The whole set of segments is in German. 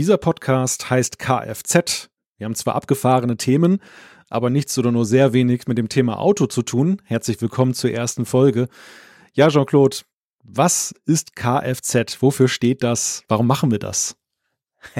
Dieser Podcast heißt Kfz. Wir haben zwar abgefahrene Themen, aber nichts oder nur sehr wenig mit dem Thema Auto zu tun. Herzlich willkommen zur ersten Folge. Ja, Jean-Claude, was ist Kfz? Wofür steht das? Warum machen wir das?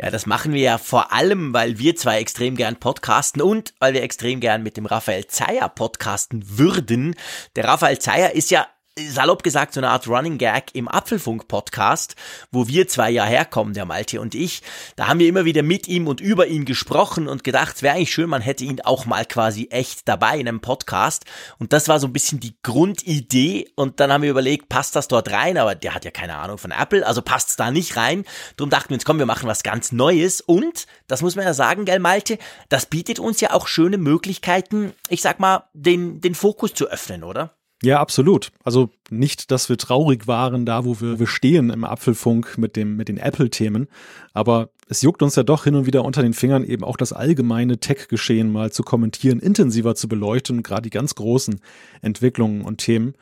ja, das machen wir ja vor allem, weil wir zwei extrem gern podcasten und weil wir extrem gern mit dem Raphael Zeyer podcasten würden. Der Raphael Zeyer ist ja salopp gesagt, so eine Art Running Gag im Apfelfunk-Podcast, wo wir zwei ja herkommen, der Malte und ich. Da haben wir immer wieder mit ihm und über ihn gesprochen und gedacht, es wäre eigentlich schön, man hätte ihn auch mal quasi echt dabei in einem Podcast. Und das war so ein bisschen die Grundidee. Und dann haben wir überlegt, passt das dort rein? Aber der hat ja keine Ahnung von Apple, also passt es da nicht rein. Darum dachten wir uns, komm, wir machen was ganz Neues. Und, das muss man ja sagen, gell, Malte, das bietet uns ja auch schöne Möglichkeiten, ich sag mal, den, den Fokus zu öffnen, oder? Ja, absolut. Also nicht, dass wir traurig waren, da wo wir, wir stehen im Apfelfunk mit dem, mit den Apple-Themen. Aber es juckt uns ja doch hin und wieder unter den Fingern, eben auch das allgemeine Tech-Geschehen mal zu kommentieren, intensiver zu beleuchten, gerade die ganz großen Entwicklungen und Themen.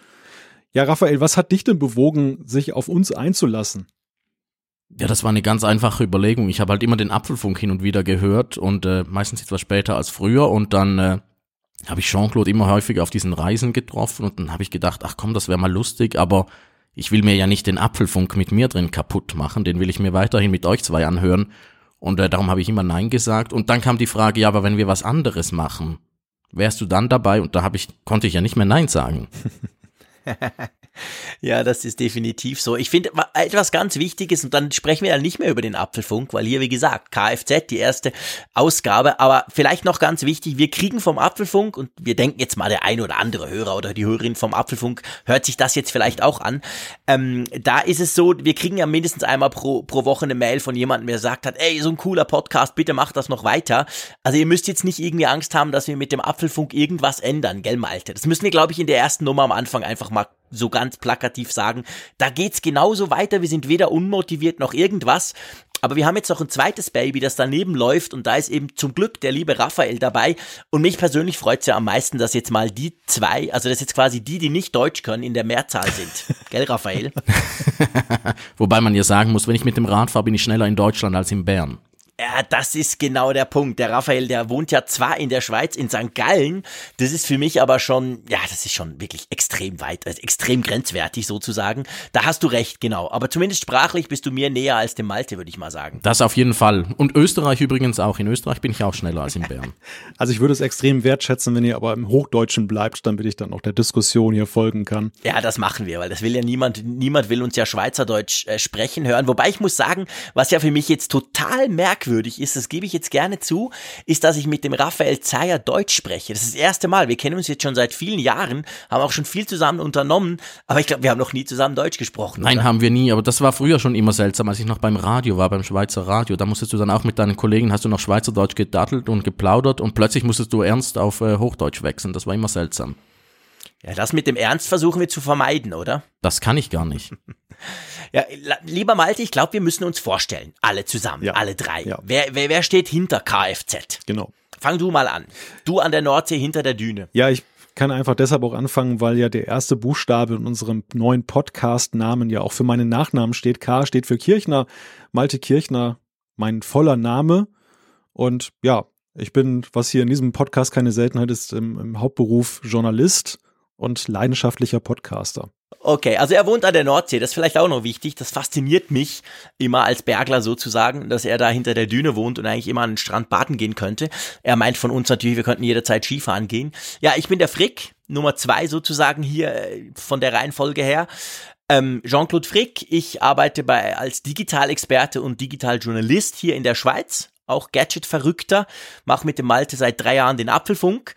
Ja, Raphael, was hat dich denn bewogen, sich auf uns einzulassen? Ja, das war eine ganz einfache Überlegung. Ich habe halt immer den Apfelfunk hin und wieder gehört und äh, meistens etwas später als früher und dann äh, habe ich Jean-Claude immer häufiger auf diesen Reisen getroffen und dann habe ich gedacht, ach komm, das wäre mal lustig, aber ich will mir ja nicht den Apfelfunk mit mir drin kaputt machen, den will ich mir weiterhin mit euch zwei anhören. Und äh, darum habe ich immer Nein gesagt. Und dann kam die Frage, ja, aber wenn wir was anderes machen, wärst du dann dabei? Und da habe ich, konnte ich ja nicht mehr Nein sagen. Ja, das ist definitiv so. Ich finde etwas ganz Wichtiges und dann sprechen wir ja nicht mehr über den Apfelfunk, weil hier, wie gesagt, Kfz, die erste Ausgabe, aber vielleicht noch ganz wichtig, wir kriegen vom Apfelfunk und wir denken jetzt mal, der ein oder andere Hörer oder die Hörerin vom Apfelfunk hört sich das jetzt vielleicht auch an. Ähm, da ist es so, wir kriegen ja mindestens einmal pro, pro Woche eine Mail von jemandem, der sagt hat, ey, so ein cooler Podcast, bitte macht das noch weiter. Also ihr müsst jetzt nicht irgendwie Angst haben, dass wir mit dem Apfelfunk irgendwas ändern, gell Malte? Das müssen wir, glaube ich, in der ersten Nummer am Anfang einfach mal so ganz plakativ sagen, da geht's genauso weiter, wir sind weder unmotiviert noch irgendwas. Aber wir haben jetzt noch ein zweites Baby, das daneben läuft und da ist eben zum Glück der liebe Raphael dabei. Und mich persönlich freut's ja am meisten, dass jetzt mal die zwei, also dass jetzt quasi die, die nicht Deutsch können, in der Mehrzahl sind. Gell, Raphael? Wobei man ja sagen muss, wenn ich mit dem Rad fahre, bin ich schneller in Deutschland als in Bern. Ja, das ist genau der Punkt. Der Raphael, der wohnt ja zwar in der Schweiz, in St. Gallen, das ist für mich aber schon, ja, das ist schon wirklich extrem weit, also extrem grenzwertig sozusagen. Da hast du recht, genau. Aber zumindest sprachlich bist du mir näher als dem Malte, würde ich mal sagen. Das auf jeden Fall. Und Österreich übrigens auch. In Österreich bin ich auch schneller als in Bern. also ich würde es extrem wertschätzen, wenn ihr aber im Hochdeutschen bleibt, damit ich dann auch der Diskussion hier folgen kann. Ja, das machen wir, weil das will ja niemand, niemand will uns ja Schweizerdeutsch äh, sprechen hören. Wobei ich muss sagen, was ja für mich jetzt total merkwürdig merkwürdig ist, das gebe ich jetzt gerne zu, ist, dass ich mit dem Raphael Zeyer Deutsch spreche. Das ist das erste Mal. Wir kennen uns jetzt schon seit vielen Jahren, haben auch schon viel zusammen unternommen, aber ich glaube, wir haben noch nie zusammen Deutsch gesprochen. Nein, oder? haben wir nie, aber das war früher schon immer seltsam, als ich noch beim Radio war, beim Schweizer Radio. Da musstest du dann auch mit deinen Kollegen, hast du noch Schweizerdeutsch gedattelt und geplaudert und plötzlich musstest du ernst auf äh, Hochdeutsch wechseln. Das war immer seltsam. Ja, das mit dem Ernst versuchen wir zu vermeiden, oder? Das kann ich gar nicht. ja, lieber Malte, ich glaube, wir müssen uns vorstellen, alle zusammen, ja. alle drei. Ja. Wer, wer, wer steht hinter Kfz? Genau. Fang du mal an. Du an der Nordsee hinter der Düne. Ja, ich kann einfach deshalb auch anfangen, weil ja der erste Buchstabe in unserem neuen Podcast-Namen ja auch für meinen Nachnamen steht. K steht für Kirchner, Malte Kirchner, mein voller Name. Und ja, ich bin, was hier in diesem Podcast keine Seltenheit ist, im, im Hauptberuf Journalist und leidenschaftlicher Podcaster. Okay, also er wohnt an der Nordsee, das ist vielleicht auch noch wichtig. Das fasziniert mich immer als Bergler sozusagen, dass er da hinter der Düne wohnt und eigentlich immer an den Strand baden gehen könnte. Er meint von uns natürlich, wir könnten jederzeit Skifahren gehen. Ja, ich bin der Frick, Nummer zwei sozusagen hier äh, von der Reihenfolge her. Ähm, Jean-Claude Frick, ich arbeite bei als Digitalexperte und Digitaljournalist hier in der Schweiz, auch Gadget-Verrückter, mache mit dem Malte seit drei Jahren den Apfelfunk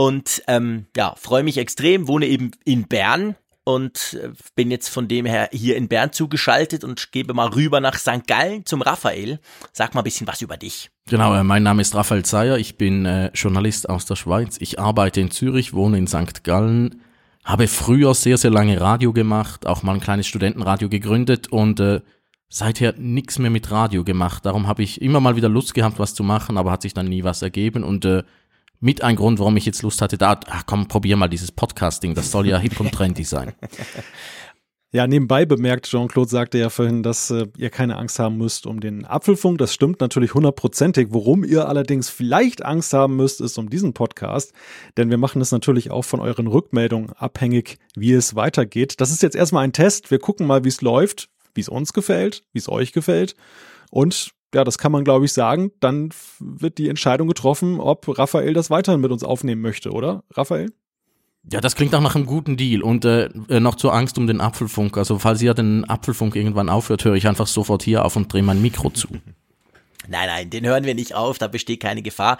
und ähm, ja, freue mich extrem, wohne eben in Bern und äh, bin jetzt von dem her hier in Bern zugeschaltet und gebe mal rüber nach St. Gallen zum Raphael. Sag mal ein bisschen was über dich. Genau, äh, mein Name ist Raphael Zeyer, ich bin äh, Journalist aus der Schweiz. Ich arbeite in Zürich, wohne in St. Gallen, habe früher sehr, sehr lange Radio gemacht, auch mal ein kleines Studentenradio gegründet und äh, seither nichts mehr mit Radio gemacht. Darum habe ich immer mal wieder Lust gehabt, was zu machen, aber hat sich dann nie was ergeben und äh, mit ein Grund, warum ich jetzt Lust hatte, da, ach komm, probier mal dieses Podcasting, das soll ja hip und trendy sein. Ja, nebenbei bemerkt, Jean-Claude sagte ja vorhin, dass äh, ihr keine Angst haben müsst um den Apfelfunk. Das stimmt natürlich hundertprozentig. Worum ihr allerdings vielleicht Angst haben müsst, ist um diesen Podcast. Denn wir machen es natürlich auch von euren Rückmeldungen abhängig, wie es weitergeht. Das ist jetzt erstmal ein Test. Wir gucken mal, wie es läuft, wie es uns gefällt, wie es euch gefällt. Und ja, das kann man, glaube ich, sagen. Dann wird die Entscheidung getroffen, ob Raphael das weiterhin mit uns aufnehmen möchte, oder? Raphael? Ja, das klingt auch nach einem guten Deal und äh, äh, noch zur Angst um den Apfelfunk. Also falls ihr den Apfelfunk irgendwann aufhört, höre ich einfach sofort hier auf und drehe mein Mikro zu. Nein, nein, den hören wir nicht auf, da besteht keine Gefahr.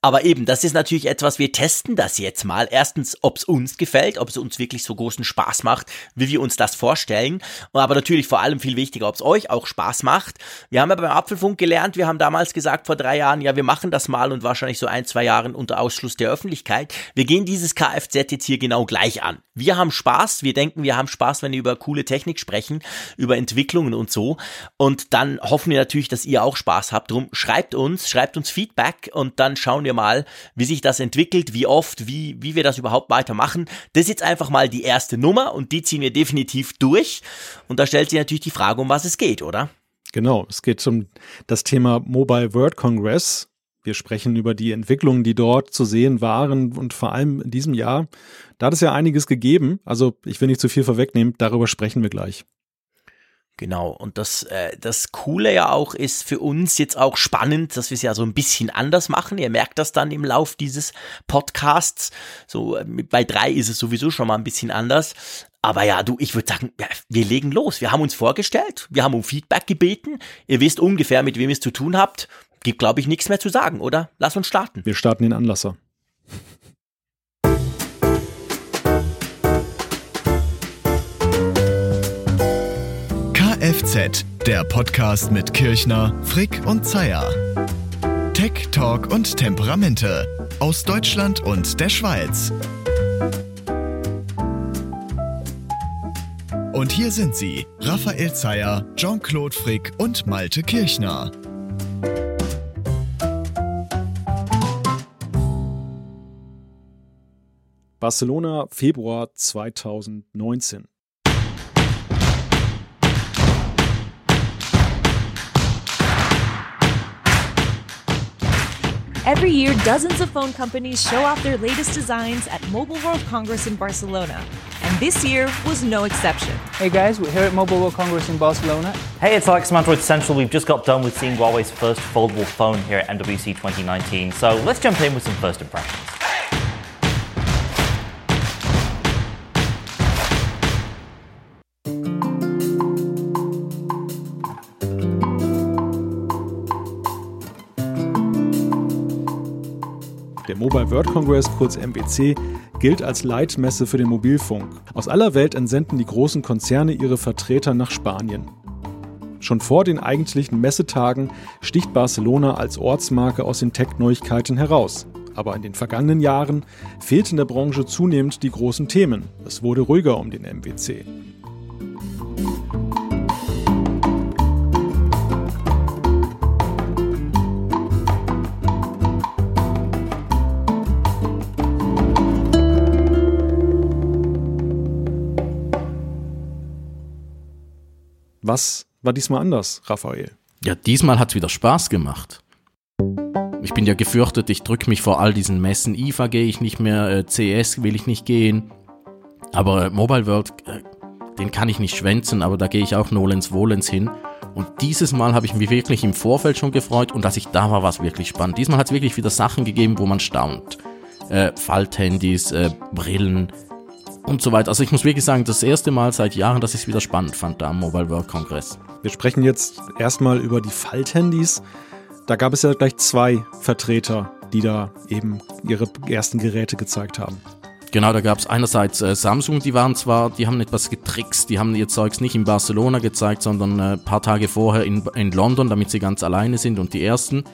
Aber eben, das ist natürlich etwas, wir testen das jetzt mal. Erstens, ob es uns gefällt, ob es uns wirklich so großen Spaß macht, wie wir uns das vorstellen. Aber natürlich vor allem viel wichtiger, ob es euch auch Spaß macht. Wir haben ja beim Apfelfunk gelernt, wir haben damals gesagt vor drei Jahren, ja, wir machen das mal und wahrscheinlich so ein, zwei Jahren unter Ausschluss der Öffentlichkeit. Wir gehen dieses Kfz jetzt hier genau gleich an. Wir haben Spaß, wir denken, wir haben Spaß, wenn wir über coole Technik sprechen, über Entwicklungen und so. Und dann hoffen wir natürlich, dass ihr auch Spaß habt Drum schreibt uns, schreibt uns Feedback und dann schauen wir mal, wie sich das entwickelt, wie oft, wie, wie wir das überhaupt weitermachen. Das ist jetzt einfach mal die erste Nummer und die ziehen wir definitiv durch. Und da stellt sich natürlich die Frage, um was es geht, oder? Genau, es geht um das Thema Mobile World Congress. Wir sprechen über die Entwicklungen, die dort zu sehen waren und vor allem in diesem Jahr. Da hat es ja einiges gegeben. Also ich will nicht zu viel vorwegnehmen, darüber sprechen wir gleich. Genau, und das, äh, das Coole ja auch ist für uns jetzt auch spannend, dass wir es ja so ein bisschen anders machen. Ihr merkt das dann im Lauf dieses Podcasts. So äh, bei drei ist es sowieso schon mal ein bisschen anders. Aber ja, du, ich würde sagen, wir legen los. Wir haben uns vorgestellt, wir haben um Feedback gebeten. Ihr wisst ungefähr, mit wem ihr es zu tun habt. Gibt, glaube ich, nichts mehr zu sagen, oder? Lass uns starten. Wir starten den Anlasser. Kfz, der Podcast mit Kirchner, Frick und Zeyer. Tech, Talk und Temperamente aus Deutschland und der Schweiz. Und hier sind sie, Raphael Zeyer, Jean-Claude Frick und Malte Kirchner. Barcelona, Februar 2019. Every year, dozens of phone companies show off their latest designs at Mobile World Congress in Barcelona. And this year was no exception. Hey guys, we're here at Mobile World Congress in Barcelona. Hey, it's Alex from Android Central. We've just got done with seeing Huawei's first foldable phone here at MWC 2019. So let's jump in with some first impressions. Der Mobile World Congress, kurz MWC, gilt als Leitmesse für den Mobilfunk. Aus aller Welt entsenden die großen Konzerne ihre Vertreter nach Spanien. Schon vor den eigentlichen Messetagen sticht Barcelona als Ortsmarke aus den Tech-Neuigkeiten heraus. Aber in den vergangenen Jahren fehlten der Branche zunehmend die großen Themen. Es wurde ruhiger um den MWC. Was war diesmal anders, Raphael? Ja, diesmal hat's wieder Spaß gemacht. Ich bin ja gefürchtet, ich drücke mich vor all diesen Messen. IFA gehe ich nicht mehr, äh, CS will ich nicht gehen. Aber äh, Mobile World, äh, den kann ich nicht schwänzen, aber da gehe ich auch nolens wohlens hin. Und dieses Mal habe ich mich wirklich im Vorfeld schon gefreut und dass ich da war, war es wirklich spannend. Diesmal hat es wirklich wieder Sachen gegeben, wo man staunt. Äh, Falthandys, äh, Brillen, und so weiter. Also ich muss wirklich sagen, das erste Mal seit Jahren, dass ich es wieder spannend fand da am Mobile World Congress. Wir sprechen jetzt erstmal über die Falthandys. Da gab es ja gleich zwei Vertreter, die da eben ihre ersten Geräte gezeigt haben. Genau, da gab es einerseits äh, Samsung, die waren zwar, die haben etwas getrickst, die haben ihr Zeugs nicht in Barcelona gezeigt, sondern ein äh, paar Tage vorher in, in London, damit sie ganz alleine sind und die ersten.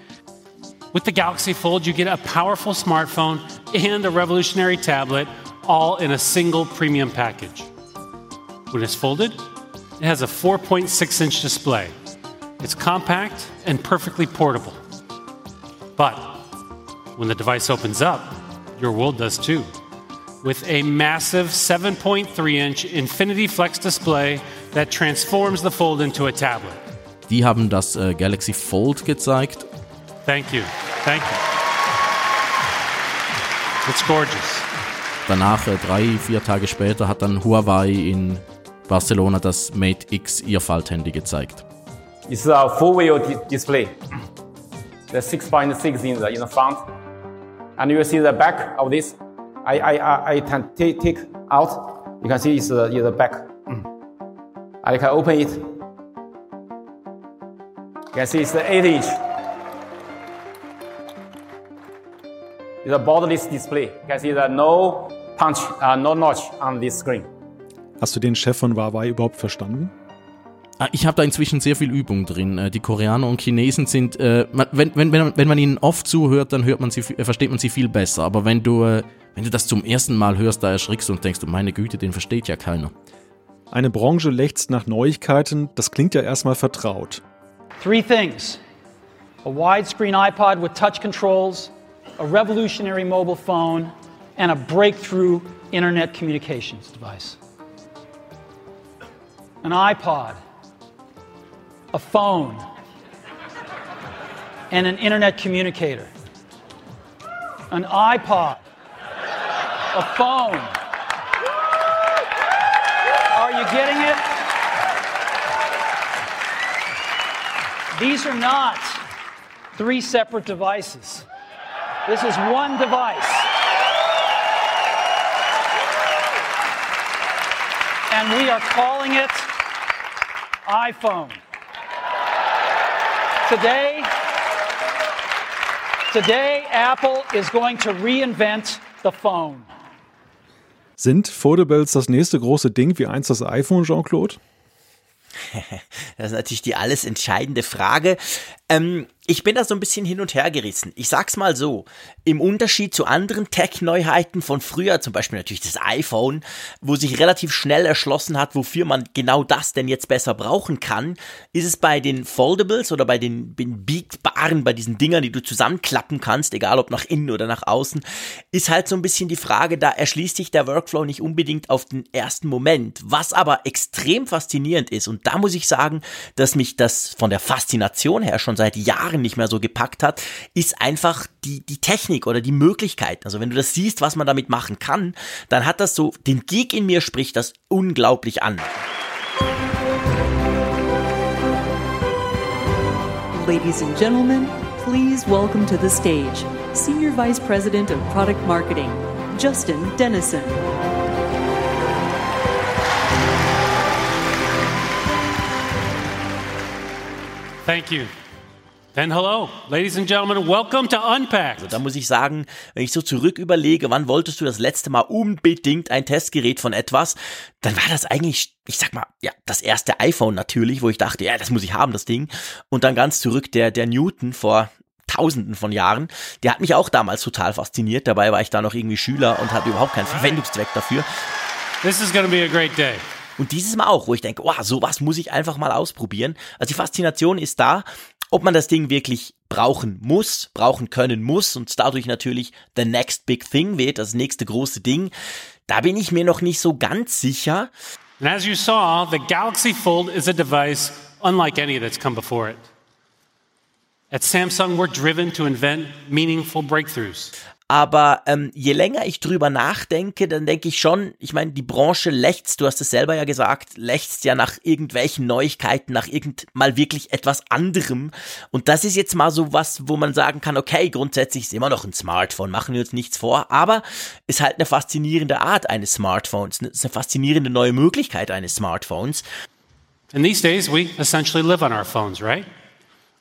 With the Galaxy Fold, you get a powerful smartphone and a revolutionary tablet all in a single premium package. When it's folded, it has a 4.6 inch display. It's compact and perfectly portable. But when the device opens up, your world does too. with a massive 7.3 inch Infinity Flex display that transforms the Fold into a tablet. Die haben das äh, Galaxy Fold gezeigt. Thank you. Thank you. It's gorgeous. Danach, äh, drei, vier Tage später, hat dann Huawei in Barcelona das Mate X ihr Falthandy gezeigt. It's a full-wheel di display. The 6.6 in the, in the front. And you see the back of this. I, I, I, can take, out. You can see it's the, it's the back. I can open it. You can see it's the 8 inch. It's a borderless display. You can see that no punch, uh, no notch on this screen. Hast du den Chef von Huawei überhaupt verstanden? Ah, Ich habe da inzwischen sehr viel Übung drin. Äh, Die Koreaner und Chinesen sind, äh, wenn, wenn, wenn, wenn man ihnen oft zuhört, dann hört man sie, äh, versteht man sie viel besser. Aber wenn du, wenn du das zum ersten Mal hörst, da erschrickst du und denkst, du, meine Güte, den versteht ja keiner. Eine Branche lechzt nach Neuigkeiten, das klingt ja erstmal vertraut. Three things a widescreen iPod with touch controls, a revolutionary mobile phone, and a breakthrough internet communications device. An iPod, a phone, and an internet communicator. An iPod, a phone. Are you getting it? These are not three separate devices. This is one device. And we are calling it iPhone. Today, today Apple is going to reinvent the phone. Sind Foldables das nächste große Ding wie einst das iPhone, Jean-Claude? Das ist natürlich die alles entscheidende Frage. Ähm, ich bin da so ein bisschen hin und her gerissen. Ich sag's mal so. Im Unterschied zu anderen Tech-Neuheiten von früher, zum Beispiel natürlich das iPhone, wo sich relativ schnell erschlossen hat, wofür man genau das denn jetzt besser brauchen kann, ist es bei den Foldables oder bei den, den biegbaren, bei diesen Dingern, die du zusammenklappen kannst, egal ob nach innen oder nach außen, ist halt so ein bisschen die Frage, da erschließt sich der Workflow nicht unbedingt auf den ersten Moment. Was aber extrem faszinierend ist, und da muss ich sagen, dass mich das von der Faszination her schon seit Jahren nicht mehr so gepackt hat, ist einfach die, die Technik oder die Möglichkeit. Also wenn du das siehst, was man damit machen kann, dann hat das so, den Geek in mir spricht das unglaublich an. Ladies and gentlemen, please welcome to the stage Senior Vice President of Product Marketing, Justin Dennison. Thank you. Then hello, ladies and gentlemen, welcome to Unpacked. Also da muss ich sagen, wenn ich so zurück überlege, wann wolltest du das letzte Mal unbedingt ein Testgerät von etwas, dann war das eigentlich, ich sag mal, ja, das erste iPhone natürlich, wo ich dachte, ja, das muss ich haben, das Ding. Und dann ganz zurück der, der Newton vor Tausenden von Jahren, der hat mich auch damals total fasziniert. Dabei war ich da noch irgendwie Schüler und hatte überhaupt keinen Verwendungszweck dafür. This is to be a great day. Und dieses Mal auch, wo ich denke, wow, sowas muss ich einfach mal ausprobieren. Also die Faszination ist da, ob man das Ding wirklich brauchen muss, brauchen können muss und dadurch natürlich the next big thing wird, das nächste große Ding. Da bin ich mir noch nicht so ganz sicher. And as you saw, the Galaxy Fold is a device unlike any that's come before it. At Samsung, we're driven to invent meaningful breakthroughs. Aber ähm, je länger ich drüber nachdenke, dann denke ich schon, ich meine, die Branche lechzt, du hast es selber ja gesagt, lechzt ja nach irgendwelchen Neuigkeiten, nach irgend mal wirklich etwas anderem. Und das ist jetzt mal so was, wo man sagen kann, okay, grundsätzlich ist immer noch ein Smartphone, machen wir uns nichts vor, aber ist halt eine faszinierende Art eines Smartphones, ist eine faszinierende neue Möglichkeit eines Smartphones. And these days, we essentially live on our phones, right?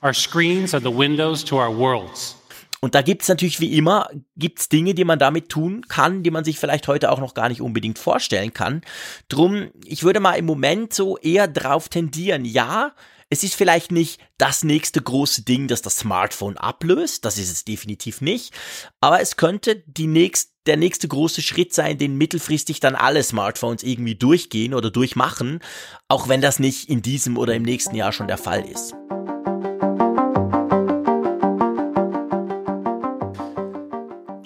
Our screens are the windows to our worlds. Und da gibt's natürlich wie immer, gibt's Dinge, die man damit tun kann, die man sich vielleicht heute auch noch gar nicht unbedingt vorstellen kann. Drum, ich würde mal im Moment so eher drauf tendieren, ja, es ist vielleicht nicht das nächste große Ding, das das Smartphone ablöst, das ist es definitiv nicht, aber es könnte die nächst, der nächste große Schritt sein, den mittelfristig dann alle Smartphones irgendwie durchgehen oder durchmachen, auch wenn das nicht in diesem oder im nächsten Jahr schon der Fall ist.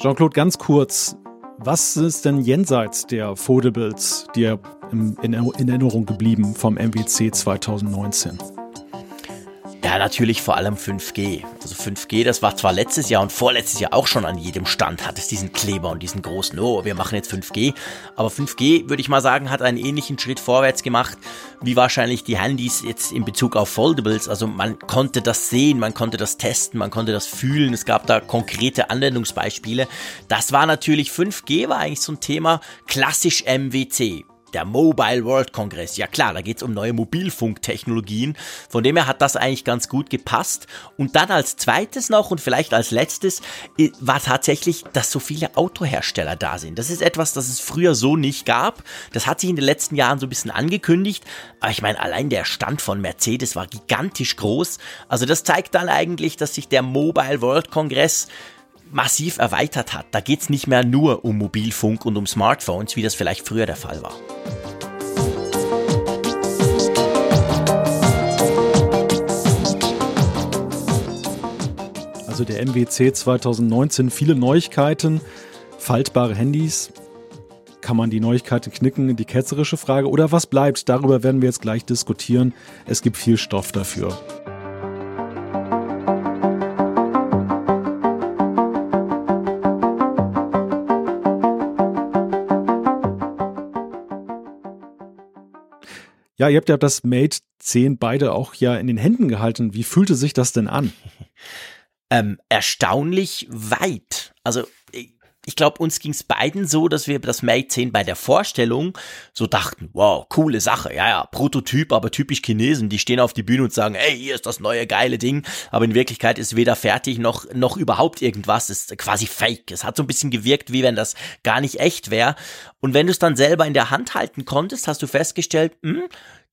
Jean-Claude, ganz kurz. Was ist denn jenseits der Foldables dir in Erinnerung geblieben vom MWC 2019? Ja, natürlich vor allem 5G. Also 5G, das war zwar letztes Jahr und vorletztes Jahr auch schon an jedem Stand, hat es diesen Kleber und diesen großen, oh, wir machen jetzt 5G. Aber 5G, würde ich mal sagen, hat einen ähnlichen Schritt vorwärts gemacht, wie wahrscheinlich die Handys jetzt in Bezug auf Foldables. Also man konnte das sehen, man konnte das testen, man konnte das fühlen. Es gab da konkrete Anwendungsbeispiele. Das war natürlich 5G, war eigentlich so ein Thema klassisch MWC der Mobile World Congress. Ja klar, da geht's um neue Mobilfunktechnologien. Von dem her hat das eigentlich ganz gut gepasst. Und dann als zweites noch und vielleicht als letztes war tatsächlich, dass so viele Autohersteller da sind. Das ist etwas, das es früher so nicht gab. Das hat sich in den letzten Jahren so ein bisschen angekündigt. Aber ich meine, allein der Stand von Mercedes war gigantisch groß. Also das zeigt dann eigentlich, dass sich der Mobile World Congress massiv erweitert hat. Da geht's nicht mehr nur um Mobilfunk und um Smartphones, wie das vielleicht früher der Fall war. Also der MWC 2019, viele Neuigkeiten, faltbare Handys. Kann man die Neuigkeiten knicken? Die ketzerische Frage. Oder was bleibt? Darüber werden wir jetzt gleich diskutieren. Es gibt viel Stoff dafür. Ja, ihr habt ja das Mate 10 beide auch ja in den Händen gehalten. Wie fühlte sich das denn an? Ähm, erstaunlich weit. Also ich glaube, uns ging es beiden so, dass wir das Mate 10 bei der Vorstellung so dachten, wow, coole Sache, ja, ja, Prototyp, aber typisch Chinesen, die stehen auf die Bühne und sagen, hey, hier ist das neue geile Ding, aber in Wirklichkeit ist weder fertig noch, noch überhaupt irgendwas, ist quasi fake. Es hat so ein bisschen gewirkt, wie wenn das gar nicht echt wäre. Und wenn du es dann selber in der Hand halten konntest, hast du festgestellt, hm,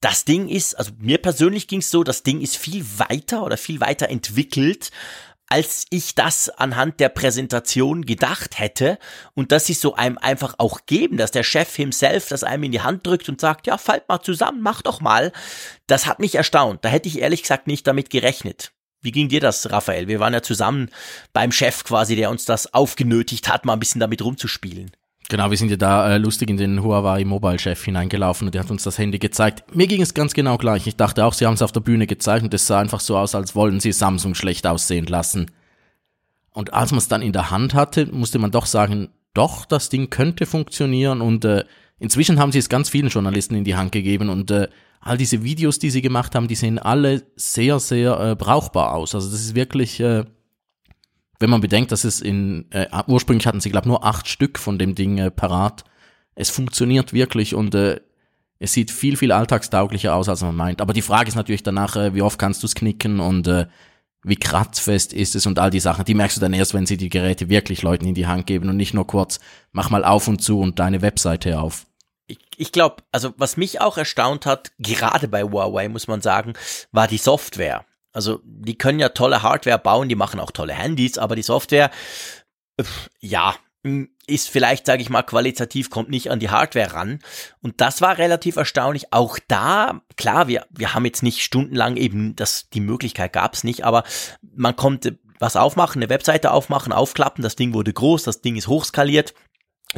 das Ding ist, also mir persönlich ging es so, das Ding ist viel weiter oder viel weiter entwickelt als ich das anhand der Präsentation gedacht hätte und dass sie so einem einfach auch geben, dass der Chef himself das einem in die Hand drückt und sagt, ja, fallt mal zusammen, mach doch mal. Das hat mich erstaunt. Da hätte ich ehrlich gesagt nicht damit gerechnet. Wie ging dir das, Raphael? Wir waren ja zusammen beim Chef quasi, der uns das aufgenötigt hat, mal ein bisschen damit rumzuspielen. Genau, wir sind ja da äh, lustig in den Huawei Mobile Chef hineingelaufen und der hat uns das Handy gezeigt. Mir ging es ganz genau gleich. Ich dachte auch, sie haben es auf der Bühne gezeigt und es sah einfach so aus, als wollen sie Samsung schlecht aussehen lassen. Und als man es dann in der Hand hatte, musste man doch sagen, doch, das Ding könnte funktionieren und äh, inzwischen haben sie es ganz vielen Journalisten in die Hand gegeben und äh, all diese Videos, die sie gemacht haben, die sehen alle sehr, sehr äh, brauchbar aus. Also das ist wirklich äh, wenn man bedenkt, dass es in, äh, ursprünglich hatten sie, glaube nur acht Stück von dem Ding äh, parat. Es funktioniert wirklich und äh, es sieht viel, viel alltagstauglicher aus, als man meint. Aber die Frage ist natürlich danach, äh, wie oft kannst du es knicken und äh, wie kratzfest ist es und all die Sachen. Die merkst du dann erst, wenn sie die Geräte wirklich Leuten in die Hand geben und nicht nur kurz, mach mal auf und zu und deine Webseite auf. Ich, ich glaube, also was mich auch erstaunt hat, gerade bei Huawei muss man sagen, war die Software. Also die können ja tolle Hardware bauen, die machen auch tolle Handys, aber die Software, ja, ist vielleicht, sage ich mal, qualitativ, kommt nicht an die Hardware ran. Und das war relativ erstaunlich. Auch da, klar, wir, wir haben jetzt nicht stundenlang eben, das, die Möglichkeit gab es nicht, aber man konnte was aufmachen, eine Webseite aufmachen, aufklappen, das Ding wurde groß, das Ding ist hochskaliert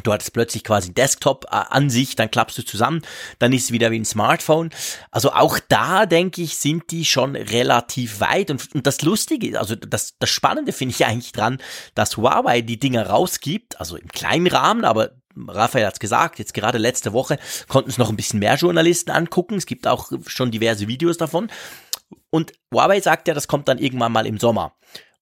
Du hattest plötzlich quasi Desktop-Ansicht, dann klappst du zusammen, dann ist es wieder wie ein Smartphone. Also auch da, denke ich, sind die schon relativ weit. Und, und das Lustige, also das, das Spannende finde ich eigentlich dran, dass Huawei die Dinger rausgibt, also im kleinen Rahmen, aber Raphael hat's gesagt, jetzt gerade letzte Woche konnten es noch ein bisschen mehr Journalisten angucken. Es gibt auch schon diverse Videos davon. Und Huawei sagt ja, das kommt dann irgendwann mal im Sommer.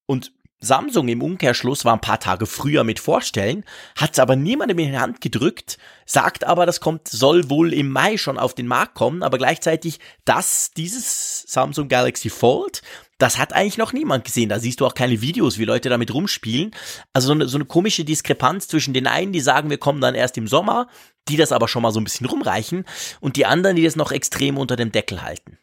Und Samsung im Umkehrschluss war ein paar Tage früher mit vorstellen, hat es aber niemandem in die Hand gedrückt, sagt aber, das kommt, soll wohl im Mai schon auf den Markt kommen, aber gleichzeitig das, dieses Samsung Galaxy Fold, das hat eigentlich noch niemand gesehen. Da siehst du auch keine Videos, wie Leute damit rumspielen. Also so eine, so eine komische Diskrepanz zwischen den einen, die sagen, wir kommen dann erst im Sommer, die das aber schon mal so ein bisschen rumreichen, und die anderen, die das noch extrem unter dem Deckel halten.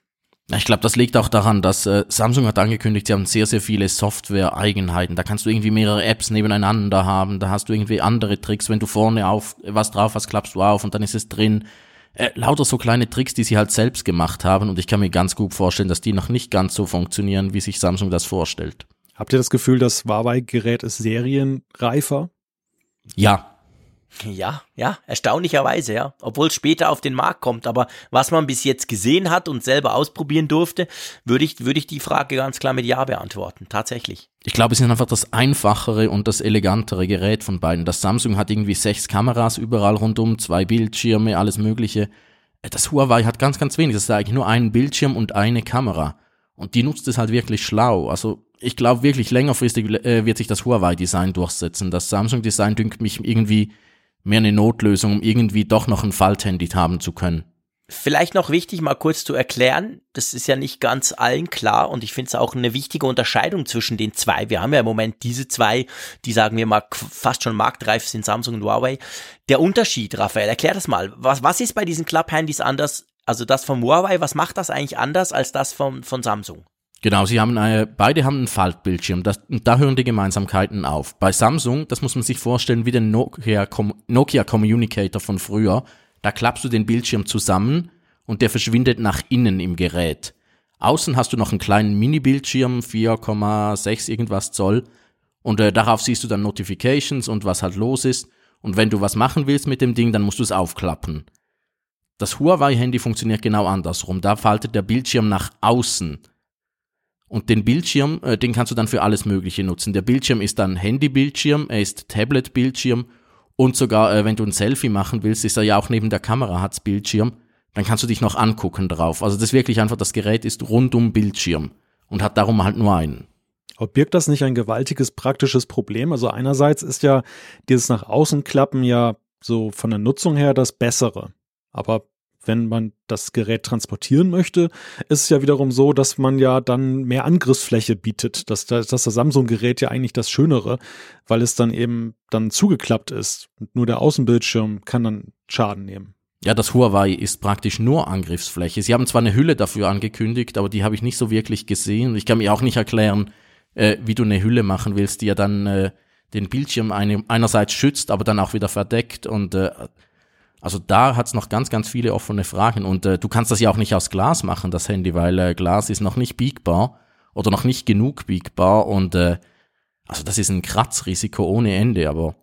Ich glaube, das liegt auch daran, dass äh, Samsung hat angekündigt, sie haben sehr, sehr viele Software-Eigenheiten. Da kannst du irgendwie mehrere Apps nebeneinander haben, da hast du irgendwie andere Tricks. Wenn du vorne auf was drauf hast, klappst du auf und dann ist es drin. Äh, lauter so kleine Tricks, die sie halt selbst gemacht haben und ich kann mir ganz gut vorstellen, dass die noch nicht ganz so funktionieren, wie sich Samsung das vorstellt. Habt ihr das Gefühl, das Huawei-Gerät ist serienreifer? Ja, Ja, ja, erstaunlicherweise, ja. Obwohl es später auf den Markt kommt. Aber was man bis jetzt gesehen hat und selber ausprobieren durfte, würde ich, würde ich die Frage ganz klar mit Ja beantworten. Tatsächlich. Ich glaube, es ist einfach das einfachere und das elegantere Gerät von beiden. Das Samsung hat irgendwie sechs Kameras überall rundum, zwei Bildschirme, alles Mögliche. Äh, das Huawei hat ganz, ganz wenig. Das ist eigentlich nur ein Bildschirm und eine Kamera. Und die nutzt es halt wirklich schlau. Also ich glaube wirklich längerfristig äh, wird sich das Huawei-Design durchsetzen. Das Samsung-Design dünkt mich irgendwie mehr eine Notlösung, um irgendwie doch noch ein Falthandy haben zu können. Vielleicht noch wichtig, mal kurz zu erklären, das ist ja nicht ganz allen klar und ich finde es auch eine wichtige Unterscheidung zwischen den zwei. Wir haben ja im Moment diese zwei, die sagen wir mal fast schon marktreif sind, Samsung und Huawei. Der Unterschied, Raphael, erklär das mal. Was, was ist bei diesen Club-Handys anders? Also das vom Huawei, was macht das eigentlich anders als das von, von Samsung? Genau, sie haben eine, beide haben einen Faltbildschirm. Das, da hören die Gemeinsamkeiten auf. Bei Samsung, das muss man sich vorstellen wie der Nokia, Nokia Communicator von früher. Da klappst du den Bildschirm zusammen und der verschwindet nach innen im Gerät. Außen hast du noch einen kleinen Mini-Bildschirm, 4,6 irgendwas Zoll. Und äh, darauf siehst du dann Notifications und was halt los ist. Und wenn du was machen willst mit dem Ding, dann musst du es aufklappen. Das Huawei-Handy funktioniert genau andersrum. Da faltet der Bildschirm nach außen. Und den Bildschirm, äh, den kannst du dann für alles Mögliche nutzen. Der Bildschirm ist dann Handybildschirm, er ist Tablet-Bildschirm und sogar, äh, wenn du ein Selfie machen willst, ist er ja auch neben der Kamera, hat's Bildschirm. Dann kannst du dich noch angucken drauf. Also das ist wirklich einfach, das Gerät ist rundum Bildschirm und hat darum halt nur einen. Aber birgt das nicht ein gewaltiges praktisches Problem? Also einerseits ist ja dieses nach außen klappen ja so von der Nutzung her das Bessere. Aber wenn man das Gerät transportieren möchte, ist es ja wiederum so, dass man ja dann mehr Angriffsfläche bietet. Das, das, das Samsung-Gerät ja eigentlich das Schönere, weil es dann eben dann zugeklappt ist. Und nur der Außenbildschirm kann dann Schaden nehmen. Ja, das Huawei ist praktisch nur Angriffsfläche. Sie haben zwar eine Hülle dafür angekündigt, aber die habe ich nicht so wirklich gesehen. Ich kann mir auch nicht erklären, äh, wie du eine Hülle machen willst, die ja dann äh, den Bildschirm eine, einerseits schützt, aber dann auch wieder verdeckt und äh, also da hat's noch ganz, ganz viele offene Fragen. Und äh, du kannst das ja auch nicht aus Glas machen, das Handy, weil äh, Glas ist noch nicht biegbar oder noch nicht genug biegbar. Und äh, also das ist ein Kratzrisiko ohne Ende. Aber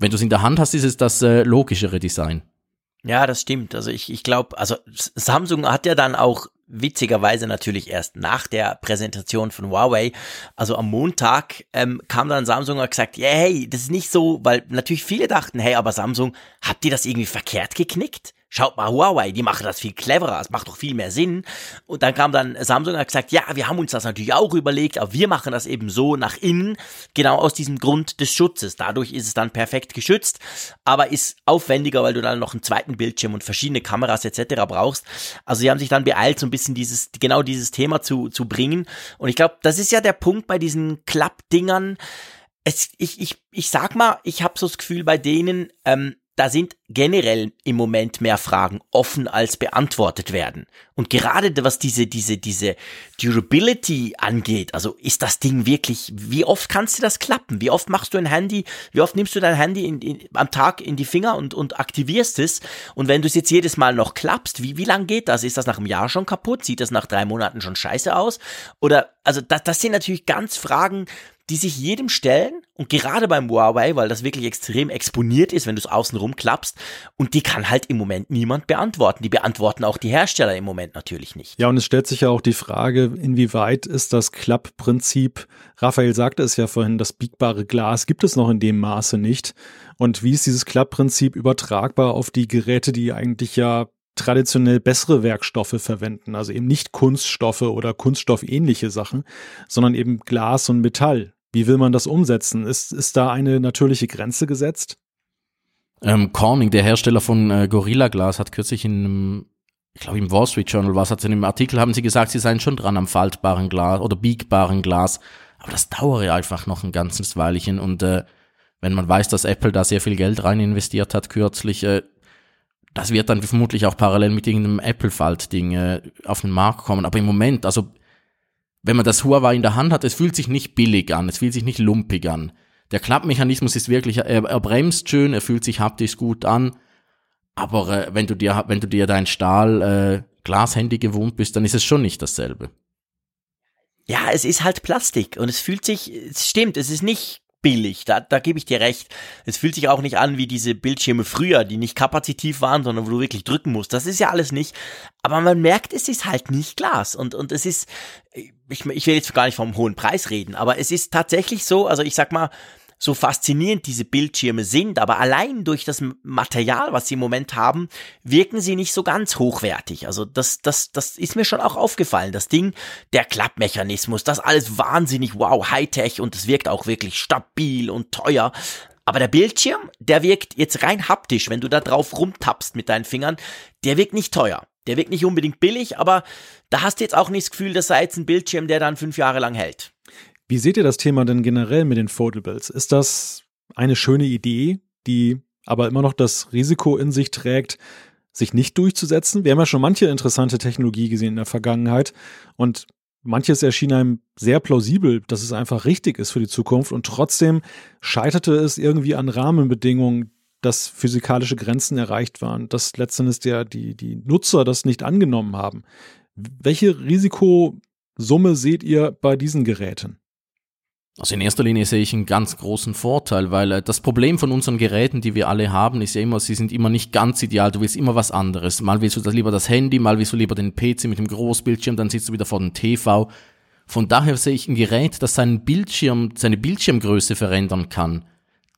wenn du es in der Hand hast, ist es das äh, logischere Design. Ja, das stimmt. Also ich, ich glaube, also Samsung hat ja dann auch witzigerweise natürlich erst nach der Präsentation von Huawei, also am Montag, ähm, kam dann Samsung und hat gesagt, ja, hey, das ist nicht so, weil natürlich viele dachten, hey, aber Samsung, habt ihr das irgendwie verkehrt geknickt? Schaut mal Huawei, die machen das viel cleverer, es macht doch viel mehr Sinn. Und dann kam dann Samsung und hat gesagt, ja, wir haben uns das natürlich auch überlegt, aber wir machen das eben so nach innen, genau aus diesem Grund des Schutzes. Dadurch ist es dann perfekt geschützt, aber ist aufwendiger, weil du dann noch einen zweiten Bildschirm und verschiedene Kameras etc. brauchst. Also sie haben sich dann beeilt, so ein bisschen dieses, genau dieses Thema zu, zu bringen. Und ich glaube, das ist ja der Punkt bei diesen Klappdingern. Es, ich, ich, ich sag mal, ich habe so das Gefühl bei denen, ähm, da sind generell im Moment mehr Fragen offen als beantwortet werden. Und gerade was diese, diese, diese Durability angeht, also ist das Ding wirklich, wie oft kannst du das klappen? Wie oft machst du ein Handy, wie oft nimmst du dein Handy in, in, am Tag in die Finger und, und aktivierst es? Und wenn du es jetzt jedes Mal noch klappst, wie, wie lang geht das? Ist das nach einem Jahr schon kaputt? Sieht das nach drei Monaten schon scheiße aus? Oder, also das, das sind natürlich ganz Fragen, die sich jedem stellen und gerade beim Huawei, weil das wirklich extrem exponiert ist, wenn du es außen rumklappst und die kann halt im Moment niemand beantworten. Die beantworten auch die Hersteller im Moment natürlich nicht. Ja, und es stellt sich ja auch die Frage, inwieweit ist das Klappprinzip, Raphael sagte es ja vorhin, das biegbare Glas gibt es noch in dem Maße nicht. Und wie ist dieses Klappprinzip übertragbar auf die Geräte, die eigentlich ja traditionell bessere Werkstoffe verwenden, also eben nicht Kunststoffe oder kunststoffähnliche Sachen, sondern eben Glas und Metall. Wie will man das umsetzen? Ist, ist da eine natürliche Grenze gesetzt? Ähm, Corning, der Hersteller von äh, Gorilla Glas, hat kürzlich in einem, ich glaube im Wall Street Journal, was hat in einem Artikel, haben sie gesagt, sie seien schon dran am faltbaren Glas oder biegbaren Glas. Aber das dauere einfach noch ein ganzes Weilchen und äh, wenn man weiß, dass Apple da sehr viel Geld rein investiert hat kürzlich, äh, das wird dann vermutlich auch parallel mit irgendeinem Apple-Falt-Ding äh, auf den Markt kommen. Aber im Moment, also wenn man das Huawei in der Hand hat, es fühlt sich nicht billig an, es fühlt sich nicht lumpig an. Der Klappmechanismus ist wirklich, er, er bremst schön, er fühlt sich haptisch gut an. Aber äh, wenn du dir, wenn du dir dein Stahl äh, Glashandy gewohnt bist, dann ist es schon nicht dasselbe. Ja, es ist halt Plastik und es fühlt sich, es stimmt, es ist nicht billig. Da, da gebe ich dir recht. Es fühlt sich auch nicht an wie diese Bildschirme früher, die nicht kapazitiv waren, sondern wo du wirklich drücken musst. Das ist ja alles nicht. Aber man merkt, es ist halt nicht Glas. Und, und es ist, ich, ich will jetzt gar nicht vom hohen Preis reden, aber es ist tatsächlich so, also ich sag mal, so faszinierend diese Bildschirme sind, aber allein durch das Material, was sie im Moment haben, wirken sie nicht so ganz hochwertig. Also das, das, das ist mir schon auch aufgefallen. Das Ding, der Klappmechanismus, das alles wahnsinnig wow, Hightech und es wirkt auch wirklich stabil und teuer. Aber der Bildschirm, der wirkt jetzt rein haptisch, wenn du da drauf rumtappst mit deinen Fingern, der wirkt nicht teuer. Der wirkt nicht unbedingt billig, aber da hast du jetzt auch nicht das Gefühl, das sei jetzt ein Bildschirm, der dann fünf Jahre lang hält. Wie seht ihr das Thema denn generell mit den Foldables? Ist das eine schöne Idee, die aber immer noch das Risiko in sich trägt, sich nicht durchzusetzen? Wir haben ja schon manche interessante Technologie gesehen in der Vergangenheit und manches erschien einem sehr plausibel, dass es einfach richtig ist für die Zukunft und trotzdem scheiterte es irgendwie an Rahmenbedingungen, dass physikalische Grenzen erreicht waren, dass letztendlich der, die, die Nutzer das nicht angenommen haben. Welche Risikosumme seht ihr bei diesen Geräten? Also in erster Linie sehe ich einen ganz großen Vorteil, weil äh, das Problem von unseren Geräten, die wir alle haben, ist ja immer, sie sind immer nicht ganz ideal. Du willst immer was anderes. Mal willst du das lieber das Handy, mal willst du lieber den PC mit dem Großbildschirm, dann sitzt du wieder vor dem TV. Von daher sehe ich ein Gerät, das seinen Bildschirm, seine Bildschirmgröße verändern kann.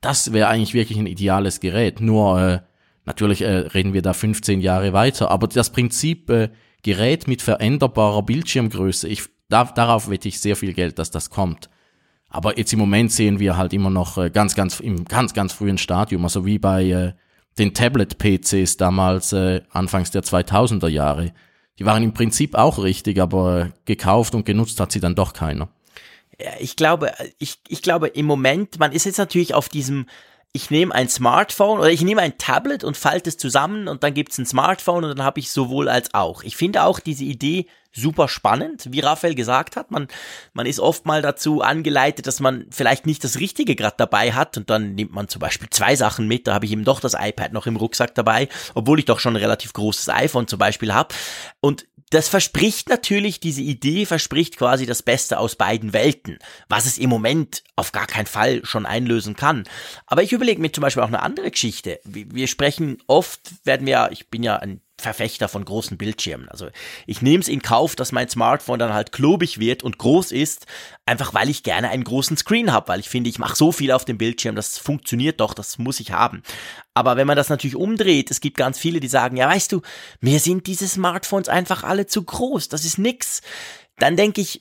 Das wäre eigentlich wirklich ein ideales Gerät. Nur äh, natürlich äh, reden wir da 15 Jahre weiter, aber das Prinzip äh, Gerät mit veränderbarer Bildschirmgröße, ich, da, darauf wette ich sehr viel Geld, dass das kommt. Aber jetzt im Moment sehen wir halt immer noch äh, ganz, ganz, im ganz, ganz frühen Stadium, also wie bei äh, den Tablet-PCs damals, äh, anfangs der 2000er Jahre. Die waren im Prinzip auch richtig, aber gekauft und genutzt hat sie dann doch keiner. Ich glaube, ich, ich glaube im Moment, man ist jetzt natürlich auf diesem ich nehme ein Smartphone oder ich nehme ein Tablet und falte es zusammen und dann gibt es ein Smartphone und dann habe ich sowohl als auch. Ich finde auch diese Idee super spannend, wie Raphael gesagt hat. Man, man ist oft mal dazu angeleitet, dass man vielleicht nicht das Richtige gerade dabei hat und dann nimmt man zum Beispiel zwei Sachen mit. Da habe ich eben doch das iPad noch im Rucksack dabei, obwohl ich doch schon ein relativ großes iPhone zum Beispiel habe. Und das verspricht natürlich, diese Idee verspricht quasi das Beste aus beiden Welten, was es im Moment auf gar keinen Fall schon einlösen kann. Aber ich überlege mir zum Beispiel auch eine andere Geschichte. Wir sprechen oft, werden wir, ich bin ja ein Verfechter von großen Bildschirmen. Also ich nehme es in Kauf, dass mein Smartphone dann halt klobig wird und groß ist, einfach weil ich gerne einen großen Screen habe, weil ich finde, ich mache so viel auf dem Bildschirm, das funktioniert doch, das muss ich haben. Aber wenn man das natürlich umdreht, es gibt ganz viele, die sagen, ja weißt du, mir sind diese Smartphones einfach alle zu groß, das ist nix. Dann denke ich,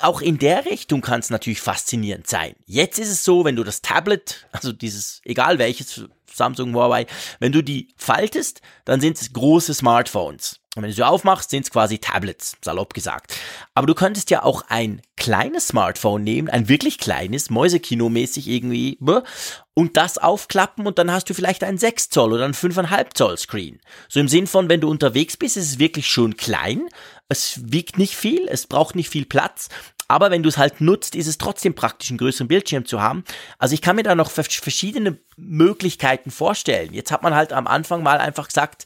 auch in der Richtung kann es natürlich faszinierend sein. Jetzt ist es so, wenn du das Tablet, also dieses, egal welches, Samsung, Huawei, wenn du die faltest, dann sind es große Smartphones. Und wenn du sie aufmachst, sind es quasi Tablets, salopp gesagt. Aber du könntest ja auch ein kleines Smartphone nehmen, ein wirklich kleines, Mäusekino-mäßig irgendwie, und das aufklappen und dann hast du vielleicht einen 6 Zoll oder einen 5,5 Zoll Screen. So im Sinn von, wenn du unterwegs bist, ist es wirklich schon klein, es wiegt nicht viel, es braucht nicht viel Platz aber wenn du es halt nutzt, ist es trotzdem praktisch, einen größeren Bildschirm zu haben. Also ich kann mir da noch verschiedene Möglichkeiten vorstellen. Jetzt hat man halt am Anfang mal einfach gesagt,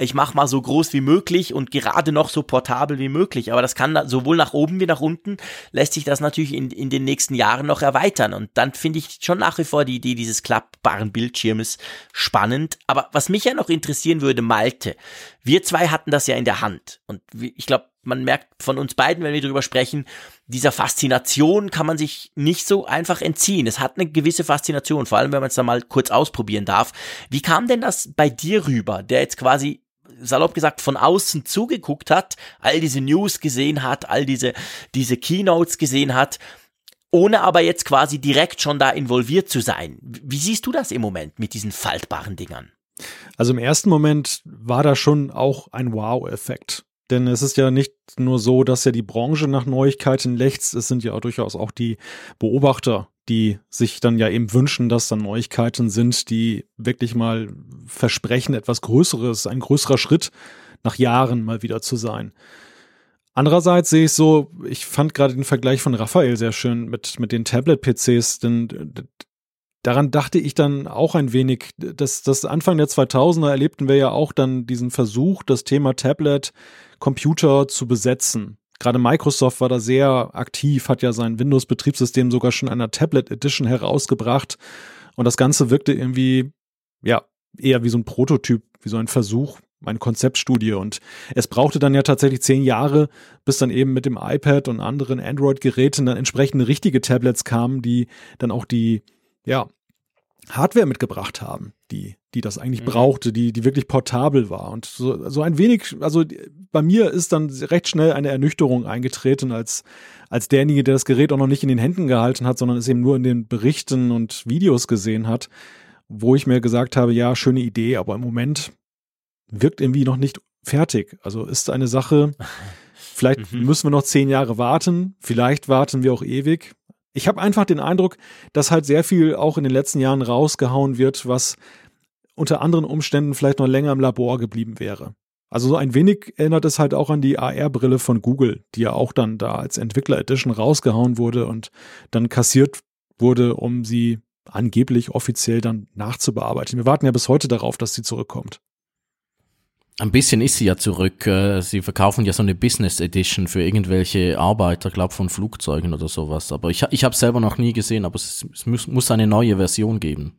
ich mache mal so groß wie möglich und gerade noch so portabel wie möglich. Aber das kann sowohl nach oben wie nach unten, lässt sich das natürlich in, in den nächsten Jahren noch erweitern. Und dann finde ich schon nach wie vor die Idee dieses klappbaren Bildschirmes spannend. Aber was mich ja noch interessieren würde, Malte, wir zwei hatten das ja in der Hand. Und ich glaube, man merkt von uns beiden, wenn wir darüber sprechen, dieser Faszination kann man sich nicht so einfach entziehen. Es hat eine gewisse Faszination, vor allem wenn man es da mal kurz ausprobieren darf. Wie kam denn das bei dir rüber, der jetzt quasi salopp gesagt von außen zugeguckt hat, all diese News gesehen hat, all diese, diese Keynotes gesehen hat, ohne aber jetzt quasi direkt schon da involviert zu sein. Wie siehst du das im Moment mit diesen faltbaren Dingern? Also im ersten Moment war da schon auch ein Wow-Effekt. Denn es ist ja nicht nur so, dass ja die Branche nach Neuigkeiten lechzt, es sind ja auch durchaus auch die Beobachter, die sich dann ja eben wünschen, dass dann Neuigkeiten sind, die wirklich mal versprechen, etwas Größeres, ein größerer Schritt nach Jahren mal wieder zu sein. Andererseits sehe ich so, ich fand gerade den Vergleich von Raphael sehr schön mit, mit den Tablet-PCs, denn daran dachte ich dann auch ein wenig, dass das Anfang der 2000er erlebten wir ja auch dann diesen Versuch, das Thema Tablet, Computer zu besetzen. Gerade Microsoft war da sehr aktiv, hat ja sein Windows-Betriebssystem sogar schon in einer Tablet Edition herausgebracht. Und das Ganze wirkte irgendwie, ja, eher wie so ein Prototyp, wie so ein Versuch, eine Konzeptstudie. Und es brauchte dann ja tatsächlich zehn Jahre, bis dann eben mit dem iPad und anderen Android-Geräten dann entsprechende richtige Tablets kamen, die dann auch die, ja, Hardware mitgebracht haben, die, die das eigentlich mhm. brauchte, die, die wirklich portabel war. Und so, so ein wenig, also bei mir ist dann recht schnell eine Ernüchterung eingetreten als, als derjenige, der das Gerät auch noch nicht in den Händen gehalten hat, sondern es eben nur in den Berichten und Videos gesehen hat, wo ich mir gesagt habe, ja, schöne Idee, aber im Moment wirkt irgendwie noch nicht fertig. Also ist eine Sache, vielleicht mhm. müssen wir noch zehn Jahre warten, vielleicht warten wir auch ewig. Ich habe einfach den Eindruck, dass halt sehr viel auch in den letzten Jahren rausgehauen wird, was unter anderen Umständen vielleicht noch länger im Labor geblieben wäre. Also so ein wenig erinnert es halt auch an die AR-Brille von Google, die ja auch dann da als Entwickler Edition rausgehauen wurde und dann kassiert wurde, um sie angeblich offiziell dann nachzubearbeiten. Wir warten ja bis heute darauf, dass sie zurückkommt. Ein bisschen ist sie ja zurück. Äh, sie verkaufen ja so eine Business Edition für irgendwelche Arbeiter, glaube von Flugzeugen oder sowas. Aber ich, ich habe selber noch nie gesehen, aber es, es muss, muss eine neue Version geben.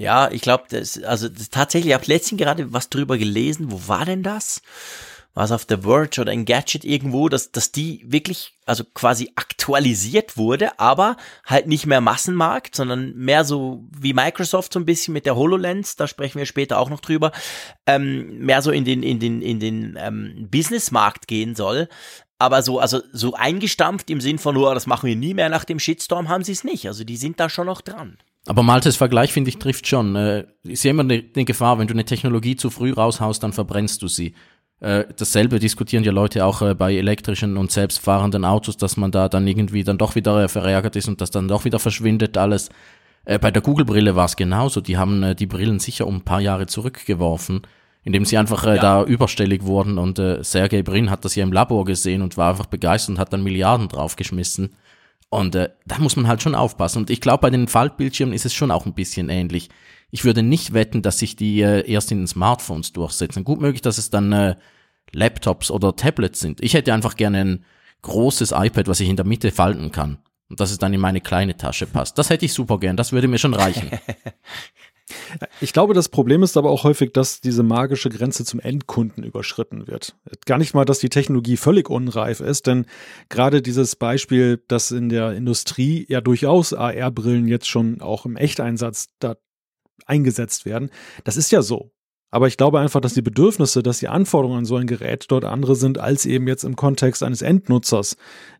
Ja, ich glaube, das, also das, tatsächlich, ich habe letztens gerade was drüber gelesen. Wo war denn das? was auf The Verge oder Engadget irgendwo, dass, dass die wirklich, also quasi aktualisiert wurde, aber halt nicht mehr Massenmarkt, sondern mehr so wie Microsoft so ein bisschen mit der HoloLens, da sprechen wir später auch noch drüber, ähm, mehr so in den, in den, in den ähm, Businessmarkt gehen soll. Aber so, also so eingestampft im Sinn von, oh, das machen wir nie mehr nach dem Shitstorm, haben sie es nicht. Also die sind da schon noch dran. Aber Maltes Vergleich, finde ich, trifft schon. Äh, ist ja immer eine, eine Gefahr, wenn du eine Technologie zu früh raushaust, dann verbrennst du sie. Äh, dasselbe diskutieren ja Leute auch äh, bei elektrischen und selbstfahrenden Autos, dass man da dann irgendwie dann doch wieder verärgert ist und das dann doch wieder verschwindet alles. Äh, bei der Google-Brille war es genauso. Die haben äh, die Brillen sicher um ein paar Jahre zurückgeworfen, indem sie einfach äh, ja. da überstellig wurden und äh, Sergey Brin hat das ja im Labor gesehen und war einfach begeistert und hat dann Milliarden draufgeschmissen. Und äh, da muss man halt schon aufpassen. Und ich glaube, bei den Faltbildschirmen ist es schon auch ein bisschen ähnlich. Ich würde nicht wetten, dass sich die äh, erst in den Smartphones durchsetzen. Gut möglich, dass es dann äh, Laptops oder Tablets sind. Ich hätte einfach gerne ein großes iPad, was ich in der Mitte falten kann. Und dass es dann in meine kleine Tasche passt. Das hätte ich super gern. Das würde mir schon reichen. Ich glaube, das Problem ist aber auch häufig, dass diese magische Grenze zum Endkunden überschritten wird. Gar nicht mal, dass die Technologie völlig unreif ist, denn gerade dieses Beispiel, dass in der Industrie ja durchaus AR-Brillen jetzt schon auch im Echteinsatz da eingesetzt werden. Das ist ja so. Aber ich glaube einfach, dass die Bedürfnisse, dass die Anforderungen an so ein Gerät dort andere sind, als eben jetzt im Kontext eines Endnutzers,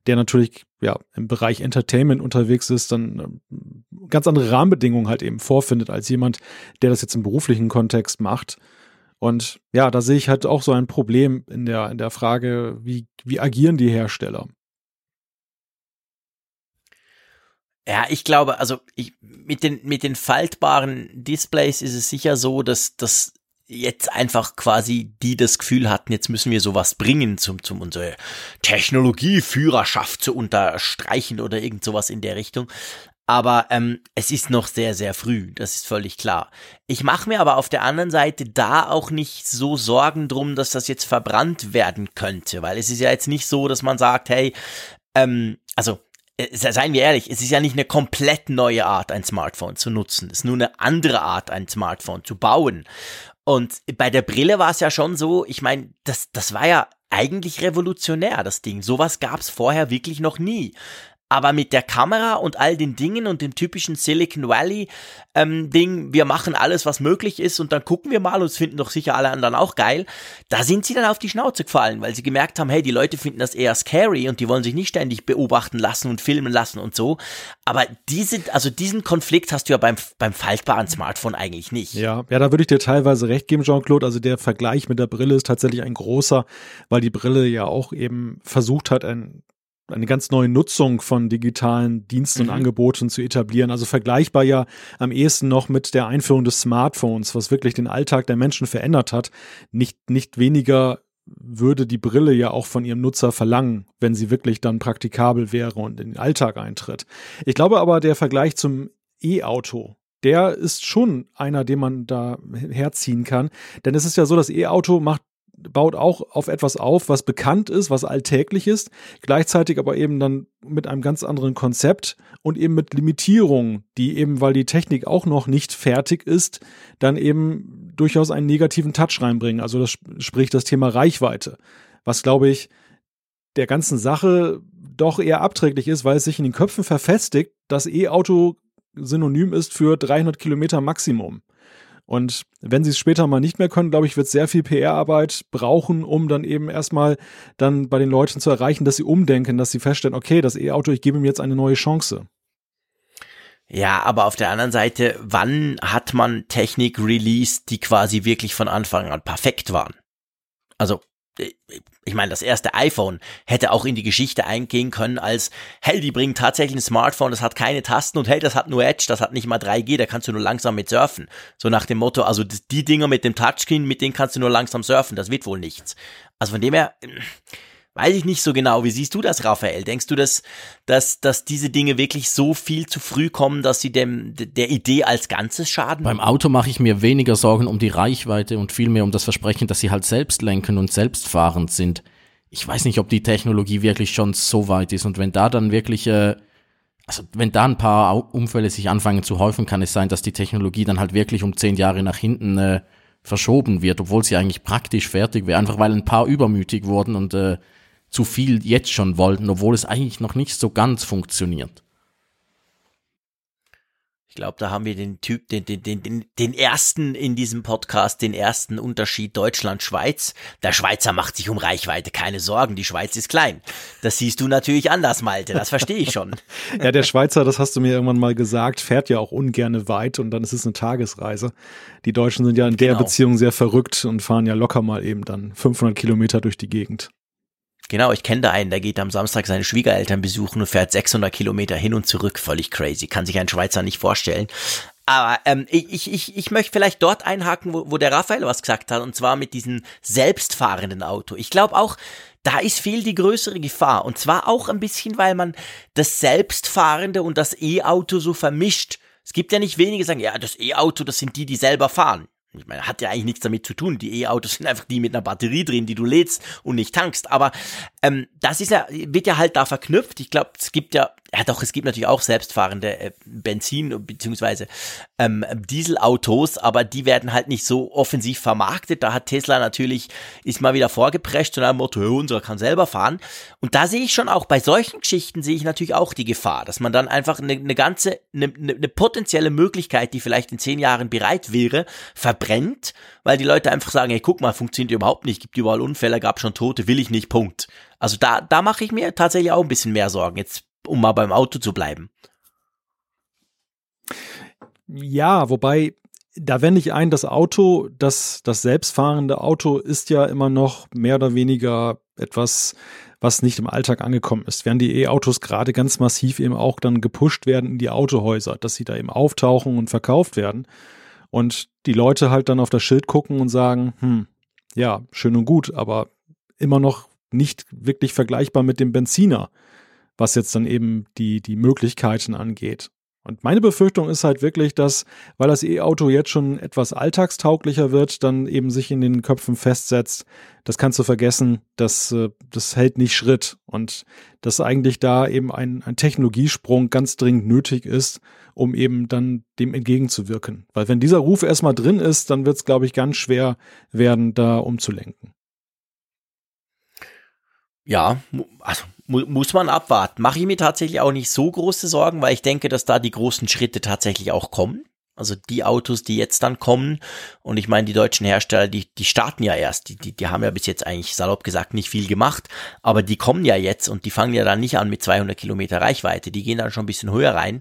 der natürlich ja im Bereich Entertainment unterwegs ist, dann äh, ganz andere Rahmenbedingungen halt eben vorfindet, als jemand, der das jetzt im beruflichen Kontext macht. Und ja, da sehe ich halt auch so ein Problem in der, in der Frage, wie, wie agieren die Hersteller? Ja, ich glaube, also ich, mit, den, mit den faltbaren Displays ist es sicher so, dass, dass jetzt einfach quasi die das Gefühl hatten, jetzt müssen wir sowas bringen, zum, zum unsere Technologieführerschaft zu unterstreichen oder irgend sowas in der Richtung. Aber ähm, es ist noch sehr, sehr früh, das ist völlig klar. Ich mache mir aber auf der anderen Seite da auch nicht so Sorgen drum, dass das jetzt verbrannt werden könnte, weil es ist ja jetzt nicht so, dass man sagt, hey, ähm, also äh, seien wir ehrlich, es ist ja nicht eine komplett neue Art, ein Smartphone zu nutzen. Es ist nur eine andere Art, ein Smartphone zu bauen. Und bei der Brille war es ja schon so, ich meine, das, das war ja eigentlich revolutionär, das Ding. Sowas gab es vorher wirklich noch nie. Aber mit der Kamera und all den Dingen und dem typischen Silicon Valley ähm, Ding, wir machen alles, was möglich ist und dann gucken wir mal und es finden doch sicher alle anderen auch geil. Da sind sie dann auf die Schnauze gefallen, weil sie gemerkt haben, hey, die Leute finden das eher scary und die wollen sich nicht ständig beobachten lassen und filmen lassen und so. Aber diese, also diesen Konflikt hast du ja beim, beim faltbaren Smartphone eigentlich nicht. Ja, ja, da würde ich dir teilweise recht geben, Jean-Claude. Also der Vergleich mit der Brille ist tatsächlich ein großer, weil die Brille ja auch eben versucht hat, ein eine ganz neue Nutzung von digitalen Diensten mhm. und Angeboten zu etablieren. Also vergleichbar ja am ehesten noch mit der Einführung des Smartphones, was wirklich den Alltag der Menschen verändert hat. Nicht, nicht weniger würde die Brille ja auch von ihrem Nutzer verlangen, wenn sie wirklich dann praktikabel wäre und in den Alltag eintritt. Ich glaube aber, der Vergleich zum E-Auto, der ist schon einer, den man da herziehen kann. Denn es ist ja so, das E-Auto macht baut auch auf etwas auf, was bekannt ist, was alltäglich ist, gleichzeitig aber eben dann mit einem ganz anderen Konzept und eben mit Limitierungen, die eben, weil die Technik auch noch nicht fertig ist, dann eben durchaus einen negativen Touch reinbringen. Also das spricht das Thema Reichweite, was glaube ich der ganzen Sache doch eher abträglich ist, weil es sich in den Köpfen verfestigt, dass E-Auto synonym ist für 300 Kilometer Maximum. Und wenn sie es später mal nicht mehr können, glaube ich, wird sehr viel PR-Arbeit brauchen, um dann eben erstmal dann bei den Leuten zu erreichen, dass sie umdenken, dass sie feststellen, okay, das E-Auto, ich gebe ihm jetzt eine neue Chance. Ja, aber auf der anderen Seite, wann hat man Technik released, die quasi wirklich von Anfang an perfekt waren? Also ich meine, das erste iPhone hätte auch in die Geschichte eingehen können als, hey, die bringen tatsächlich ein Smartphone, das hat keine Tasten und hey, das hat nur Edge, das hat nicht mal 3G, da kannst du nur langsam mit surfen. So nach dem Motto, also die Dinger mit dem Touchscreen, mit denen kannst du nur langsam surfen, das wird wohl nichts. Also von dem her, Weiß ich nicht so genau. Wie siehst du das, Raphael? Denkst du, dass, dass, dass diese Dinge wirklich so viel zu früh kommen, dass sie dem, der Idee als Ganzes schaden? Beim Auto mache ich mir weniger Sorgen um die Reichweite und vielmehr um das Versprechen, dass sie halt selbst lenken und selbstfahrend sind. Ich weiß nicht, ob die Technologie wirklich schon so weit ist und wenn da dann wirklich, äh, also wenn da ein paar Unfälle sich anfangen zu häufen, kann es sein, dass die Technologie dann halt wirklich um zehn Jahre nach hinten äh, verschoben wird, obwohl sie eigentlich praktisch fertig wäre, einfach weil ein paar übermütig wurden und äh, zu viel jetzt schon wollten, obwohl es eigentlich noch nicht so ganz funktioniert. Ich glaube, da haben wir den Typ, den, den, den, den ersten in diesem Podcast, den ersten Unterschied Deutschland-Schweiz. Der Schweizer macht sich um Reichweite keine Sorgen, die Schweiz ist klein. Das siehst du natürlich anders, Malte, das verstehe ich schon. ja, der Schweizer, das hast du mir irgendwann mal gesagt, fährt ja auch ungerne weit und dann ist es eine Tagesreise. Die Deutschen sind ja in der genau. Beziehung sehr verrückt und fahren ja locker mal eben dann 500 Kilometer durch die Gegend. Genau, ich kenne da einen, der geht am Samstag seine Schwiegereltern besuchen und fährt 600 Kilometer hin und zurück. Völlig crazy. Kann sich ein Schweizer nicht vorstellen. Aber ähm, ich, ich, ich möchte vielleicht dort einhaken, wo, wo der Raphael was gesagt hat, und zwar mit diesem selbstfahrenden Auto. Ich glaube auch, da ist viel die größere Gefahr. Und zwar auch ein bisschen, weil man das Selbstfahrende und das E-Auto so vermischt. Es gibt ja nicht wenige, die sagen, ja, das E-Auto, das sind die, die selber fahren. Ich meine, hat ja eigentlich nichts damit zu tun. Die E-Autos sind einfach die mit einer Batterie drin, die du lädst und nicht tankst. Aber ähm, das ist ja, wird ja halt da verknüpft. Ich glaube, es gibt ja ja, doch, es gibt natürlich auch selbstfahrende äh, Benzin- bzw. Ähm, Dieselautos, aber die werden halt nicht so offensiv vermarktet. Da hat Tesla natürlich, ist mal wieder vorgeprescht und einem Motto, unser kann selber fahren. Und da sehe ich schon auch, bei solchen Geschichten sehe ich natürlich auch die Gefahr, dass man dann einfach eine, eine ganze, eine, eine potenzielle Möglichkeit, die vielleicht in zehn Jahren bereit wäre, verbrennt, weil die Leute einfach sagen, hey, guck mal, funktioniert überhaupt nicht, gibt überall Unfälle, gab schon Tote, will ich nicht, Punkt. Also da, da mache ich mir tatsächlich auch ein bisschen mehr Sorgen. Jetzt um mal beim Auto zu bleiben. Ja, wobei, da wende ich ein, das Auto, das, das selbstfahrende Auto ist ja immer noch mehr oder weniger etwas, was nicht im Alltag angekommen ist. Während die E-Autos gerade ganz massiv eben auch dann gepusht werden in die Autohäuser, dass sie da eben auftauchen und verkauft werden. Und die Leute halt dann auf das Schild gucken und sagen, hm, ja, schön und gut, aber immer noch nicht wirklich vergleichbar mit dem Benziner was jetzt dann eben die, die Möglichkeiten angeht. Und meine Befürchtung ist halt wirklich, dass, weil das E-Auto jetzt schon etwas alltagstauglicher wird, dann eben sich in den Köpfen festsetzt, das kannst du vergessen, das, äh, das hält nicht Schritt. Und dass eigentlich da eben ein, ein Technologiesprung ganz dringend nötig ist, um eben dann dem entgegenzuwirken. Weil wenn dieser Ruf erstmal drin ist, dann wird es, glaube ich, ganz schwer werden, da umzulenken. Ja, also mu muss man abwarten. Mache ich mir tatsächlich auch nicht so große Sorgen, weil ich denke, dass da die großen Schritte tatsächlich auch kommen. Also die Autos, die jetzt dann kommen, und ich meine, die deutschen Hersteller, die, die starten ja erst, die, die, die haben ja bis jetzt eigentlich salopp gesagt nicht viel gemacht, aber die kommen ja jetzt und die fangen ja dann nicht an mit 200 Kilometer Reichweite, die gehen dann schon ein bisschen höher rein.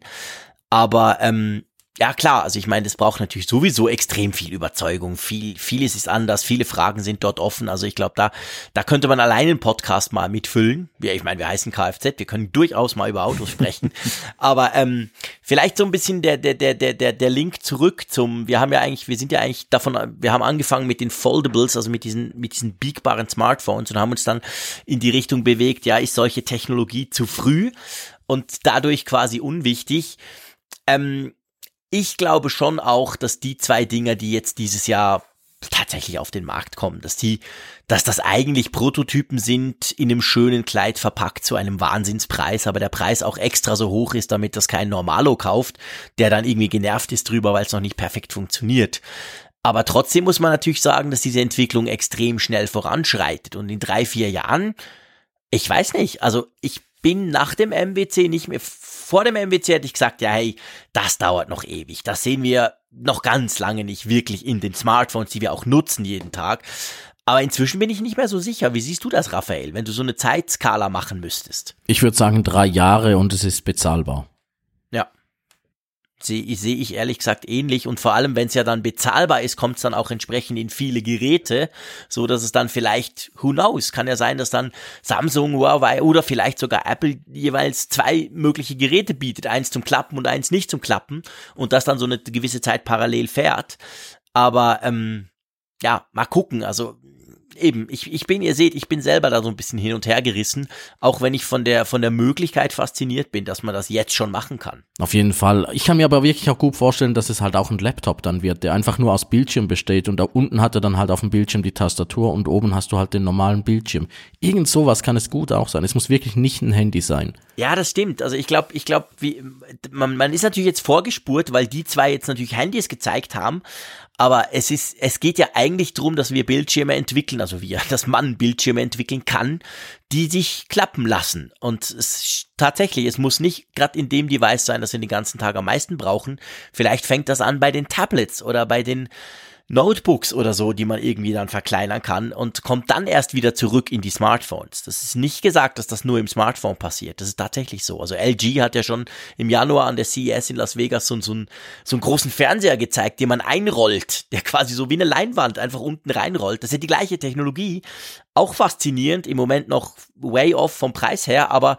Aber ähm, ja klar, also ich meine, das braucht natürlich sowieso extrem viel Überzeugung. Viel, vieles ist anders, viele Fragen sind dort offen. Also ich glaube, da, da könnte man allein einen Podcast mal mitfüllen. Ja, ich meine, wir heißen Kfz, wir können durchaus mal über Autos sprechen. Aber ähm, vielleicht so ein bisschen der, der, der, der, der, der Link zurück zum, wir haben ja eigentlich, wir sind ja eigentlich davon, wir haben angefangen mit den Foldables, also mit diesen, mit diesen biegbaren Smartphones und haben uns dann in die Richtung bewegt, ja, ist solche Technologie zu früh und dadurch quasi unwichtig. Ähm, ich glaube schon auch, dass die zwei Dinger, die jetzt dieses Jahr tatsächlich auf den Markt kommen, dass die, dass das eigentlich Prototypen sind in einem schönen Kleid verpackt zu einem Wahnsinnspreis, aber der Preis auch extra so hoch ist, damit das kein Normalo kauft, der dann irgendwie genervt ist drüber, weil es noch nicht perfekt funktioniert. Aber trotzdem muss man natürlich sagen, dass diese Entwicklung extrem schnell voranschreitet und in drei, vier Jahren, ich weiß nicht, also ich bin nach dem MWC nicht mehr, vor dem MWC hätte ich gesagt, ja, hey, das dauert noch ewig. Das sehen wir noch ganz lange nicht wirklich in den Smartphones, die wir auch nutzen jeden Tag. Aber inzwischen bin ich nicht mehr so sicher. Wie siehst du das, Raphael, wenn du so eine Zeitskala machen müsstest? Ich würde sagen drei Jahre und es ist bezahlbar sehe seh ich ehrlich gesagt ähnlich und vor allem, wenn es ja dann bezahlbar ist, kommt es dann auch entsprechend in viele Geräte, so dass es dann vielleicht, who knows, kann ja sein, dass dann Samsung, Huawei oder vielleicht sogar Apple jeweils zwei mögliche Geräte bietet, eins zum Klappen und eins nicht zum Klappen und das dann so eine gewisse Zeit parallel fährt. Aber ähm, ja, mal gucken. Also eben, ich, ich bin, ihr seht, ich bin selber da so ein bisschen hin und her gerissen, auch wenn ich von der, von der Möglichkeit fasziniert bin, dass man das jetzt schon machen kann. Auf jeden Fall. Ich kann mir aber wirklich auch gut vorstellen, dass es halt auch ein Laptop dann wird, der einfach nur aus Bildschirm besteht und da unten hat er dann halt auf dem Bildschirm die Tastatur und oben hast du halt den normalen Bildschirm. Irgend sowas kann es gut auch sein. Es muss wirklich nicht ein Handy sein. Ja, das stimmt. Also ich glaube, ich glaube, wie man, man ist natürlich jetzt vorgespurt, weil die zwei jetzt natürlich Handys gezeigt haben, aber es ist, es geht ja eigentlich darum, dass wir Bildschirme entwickeln, also wir, dass man Bildschirme entwickeln kann, die sich klappen lassen. Und es, tatsächlich, es muss nicht gerade in dem Device sein, das wir den ganzen Tag am meisten brauchen. Vielleicht fängt das an bei den Tablets oder bei den Notebooks oder so, die man irgendwie dann verkleinern kann und kommt dann erst wieder zurück in die Smartphones. Das ist nicht gesagt, dass das nur im Smartphone passiert. Das ist tatsächlich so. Also LG hat ja schon im Januar an der CES in Las Vegas so, so, einen, so einen großen Fernseher gezeigt, den man einrollt, der quasi so wie eine Leinwand einfach unten reinrollt. Das ist ja die gleiche Technologie. Auch faszinierend, im Moment noch way off vom Preis her, aber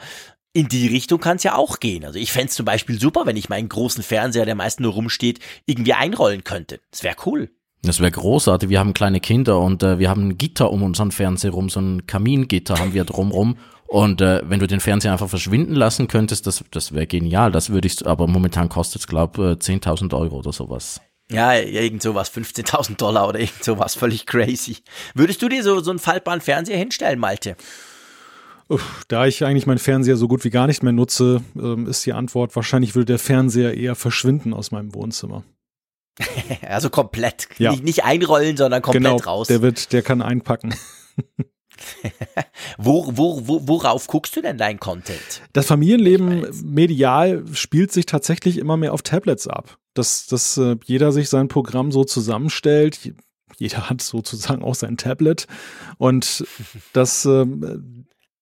in die Richtung kann es ja auch gehen. Also ich fände zum Beispiel super, wenn ich meinen großen Fernseher, der meist nur rumsteht, irgendwie einrollen könnte. Das wäre cool. Das wäre großartig. Wir haben kleine Kinder und äh, wir haben ein Gitter um unseren Fernseher rum, so ein Kamingitter haben wir drumrum. Und äh, wenn du den Fernseher einfach verschwinden lassen könntest, das, das wäre genial. Das würde ich, aber momentan kostet es, glaube ich, 10.000 Euro oder sowas. Ja, irgend sowas, 15.000 Dollar oder irgend sowas, völlig crazy. Würdest du dir so, so einen faltbaren Fernseher hinstellen, Malte? Da ich eigentlich meinen Fernseher so gut wie gar nicht mehr nutze, ähm, ist die Antwort, wahrscheinlich würde der Fernseher eher verschwinden aus meinem Wohnzimmer. also komplett. Ja. Nicht, nicht einrollen, sondern komplett genau, raus. Der wird, der kann einpacken. wo, wo, wo, worauf guckst du denn dein Content? Das Familienleben medial spielt sich tatsächlich immer mehr auf Tablets ab. Dass, dass äh, jeder sich sein Programm so zusammenstellt. Jeder hat sozusagen auch sein Tablet. Und dass äh,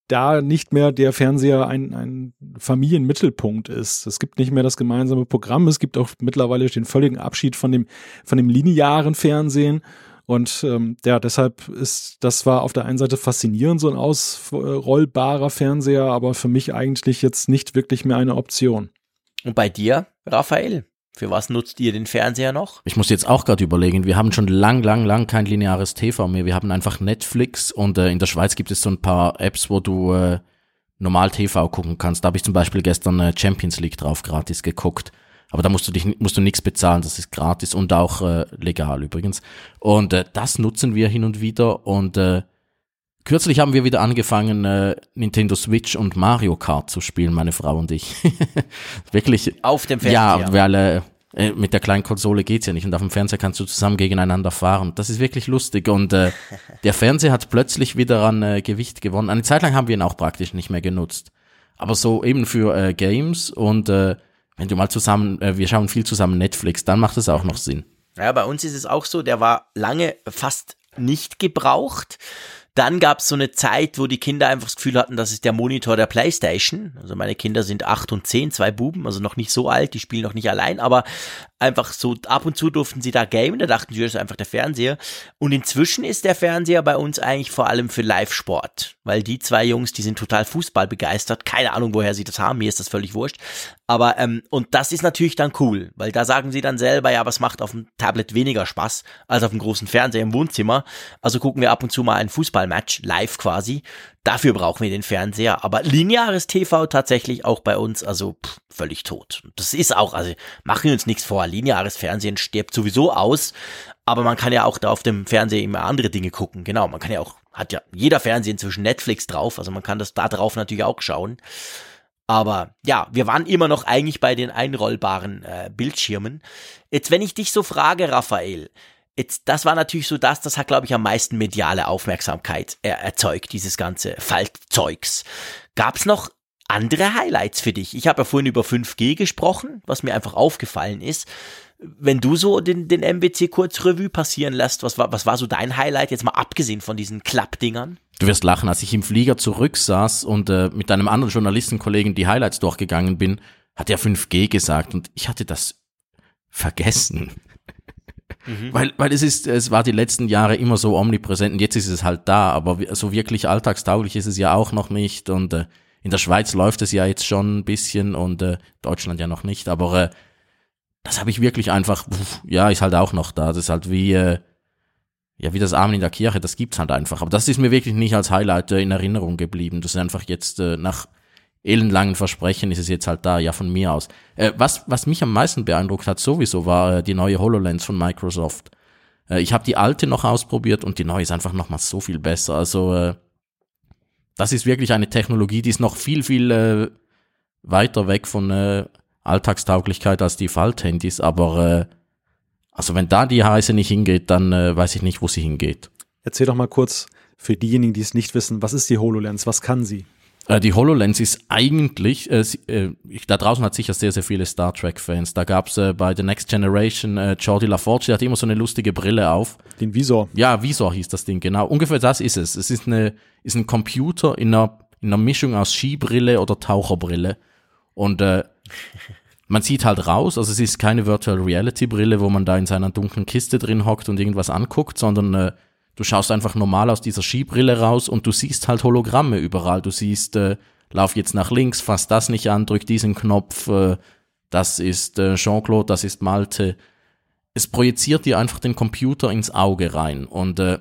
da nicht mehr der Fernseher ein, ein Familienmittelpunkt ist. Es gibt nicht mehr das gemeinsame Programm. Es gibt auch mittlerweile den völligen Abschied von dem, von dem linearen Fernsehen. Und ähm, ja, deshalb ist, das war auf der einen Seite faszinierend, so ein ausrollbarer Fernseher, aber für mich eigentlich jetzt nicht wirklich mehr eine Option. Und bei dir, Raphael? Für was nutzt ihr den Fernseher noch? Ich muss jetzt auch gerade überlegen, wir haben schon lang, lang, lang kein lineares TV mehr. Wir haben einfach Netflix und äh, in der Schweiz gibt es so ein paar Apps, wo du äh, normal TV gucken kannst. Da habe ich zum Beispiel gestern äh, Champions League drauf gratis geguckt. Aber da musst du dich musst du nichts bezahlen, das ist gratis und auch äh, legal übrigens. Und äh, das nutzen wir hin und wieder und äh, Kürzlich haben wir wieder angefangen, äh, Nintendo Switch und Mario Kart zu spielen, meine Frau und ich. Wirklich. Auf dem Fernseher. Ja, weil äh, äh, mit der kleinen Konsole geht's ja nicht und auf dem Fernseher kannst du zusammen gegeneinander fahren. Das ist wirklich lustig und äh, der Fernseher hat plötzlich wieder an äh, Gewicht gewonnen. Eine Zeit lang haben wir ihn auch praktisch nicht mehr genutzt. Aber so eben für äh, Games und äh, wenn du mal zusammen, äh, wir schauen viel zusammen Netflix, dann macht es auch noch Sinn. Ja, bei uns ist es auch so, der war lange fast nicht gebraucht. Dann gab es so eine Zeit, wo die Kinder einfach das Gefühl hatten, das ist der Monitor der Playstation. Also meine Kinder sind acht und zehn, zwei Buben, also noch nicht so alt, die spielen noch nicht allein, aber einfach so ab und zu durften sie da gamen, da dachten sie, das ist einfach der Fernseher. Und inzwischen ist der Fernseher bei uns eigentlich vor allem für Live-Sport, weil die zwei Jungs, die sind total Fußball begeistert, keine Ahnung, woher sie das haben, mir ist das völlig wurscht. Aber, ähm, und das ist natürlich dann cool, weil da sagen sie dann selber, ja, was macht auf dem Tablet weniger Spaß als auf dem großen Fernseher im Wohnzimmer. Also gucken wir ab und zu mal ein Fußballmatch, live quasi. Dafür brauchen wir den Fernseher. Aber lineares TV tatsächlich auch bei uns, also pff, völlig tot. Das ist auch, also machen wir uns nichts vor. Lineares Fernsehen stirbt sowieso aus. Aber man kann ja auch da auf dem Fernseher immer andere Dinge gucken. Genau, man kann ja auch, hat ja jeder Fernseher inzwischen Netflix drauf, also man kann das da drauf natürlich auch schauen. Aber ja, wir waren immer noch eigentlich bei den einrollbaren äh, Bildschirmen. Jetzt, wenn ich dich so frage, Raphael, jetzt, das war natürlich so das, das hat, glaube ich, am meisten mediale Aufmerksamkeit er erzeugt, dieses ganze Faltzeugs. Gab's noch andere Highlights für dich? Ich habe ja vorhin über 5G gesprochen, was mir einfach aufgefallen ist wenn du so den, den MBC kurz Revue passieren lässt, was war, was war so dein Highlight, jetzt mal abgesehen von diesen Klappdingern? Du wirst lachen, als ich im Flieger zurücksaß und äh, mit einem anderen Journalistenkollegen die Highlights durchgegangen bin, hat er 5G gesagt und ich hatte das vergessen. Mhm. Weil, weil es ist, es war die letzten Jahre immer so omnipräsent und jetzt ist es halt da, aber so wirklich alltagstauglich ist es ja auch noch nicht und äh, in der Schweiz läuft es ja jetzt schon ein bisschen und äh, Deutschland ja noch nicht, aber äh, das habe ich wirklich einfach, ja, ist halt auch noch da. Das ist halt wie, äh, ja, wie das Amen in der Kirche, das gibt's halt einfach. Aber das ist mir wirklich nicht als Highlight äh, in Erinnerung geblieben. Das ist einfach jetzt äh, nach elendlangen Versprechen ist es jetzt halt da, ja, von mir aus. Äh, was, was mich am meisten beeindruckt hat sowieso, war äh, die neue HoloLens von Microsoft. Äh, ich habe die alte noch ausprobiert und die neue ist einfach noch mal so viel besser. Also, äh, das ist wirklich eine Technologie, die ist noch viel, viel äh, weiter weg von äh, Alltagstauglichkeit als die Falthandys, aber also wenn da die Reise nicht hingeht, dann weiß ich nicht, wo sie hingeht. Erzähl doch mal kurz für diejenigen, die es nicht wissen, was ist die HoloLens, was kann sie? Äh, die HoloLens ist eigentlich, äh, äh, da draußen hat sicher sehr, sehr viele Star Trek-Fans. Da gab's äh, bei The Next Generation äh, Jordi LaForge, der hat immer so eine lustige Brille auf. Den Visor. Ja, Visor hieß das Ding, genau. Ungefähr das ist es. Es ist, eine, ist ein Computer in einer, in einer Mischung aus Skibrille oder Taucherbrille. Und äh, man sieht halt raus, also es ist keine Virtual Reality Brille, wo man da in seiner dunklen Kiste drin hockt und irgendwas anguckt, sondern äh, du schaust einfach normal aus dieser Skibrille raus und du siehst halt Hologramme überall. Du siehst, äh, lauf jetzt nach links, fass das nicht an, drück diesen Knopf, äh, das ist äh, Jean-Claude, das ist Malte. Es projiziert dir einfach den Computer ins Auge rein und äh,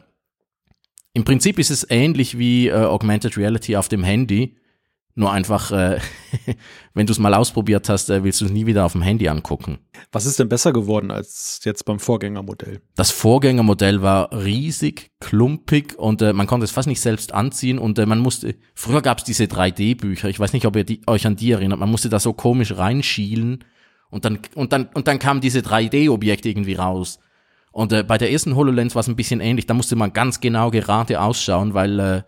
im Prinzip ist es ähnlich wie äh, Augmented Reality auf dem Handy, nur einfach, äh, wenn du es mal ausprobiert hast, äh, willst du es nie wieder auf dem Handy angucken. Was ist denn besser geworden als jetzt beim Vorgängermodell? Das Vorgängermodell war riesig, klumpig und äh, man konnte es fast nicht selbst anziehen und äh, man musste, früher gab es diese 3D-Bücher, ich weiß nicht, ob ihr die, euch an die erinnert, man musste da so komisch reinschielen und dann, und dann, und dann kamen diese 3D-Objekte irgendwie raus. Und äh, bei der ersten HoloLens war es ein bisschen ähnlich, da musste man ganz genau gerade ausschauen, weil äh,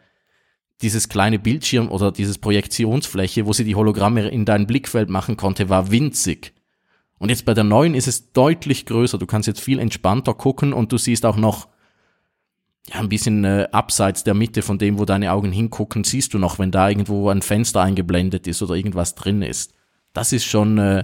dieses kleine Bildschirm oder dieses Projektionsfläche, wo sie die Hologramme in dein Blickfeld machen konnte, war winzig. Und jetzt bei der neuen ist es deutlich größer. Du kannst jetzt viel entspannter gucken und du siehst auch noch ja, ein bisschen äh, abseits der Mitte von dem, wo deine Augen hingucken, siehst du noch, wenn da irgendwo ein Fenster eingeblendet ist oder irgendwas drin ist. Das ist schon äh,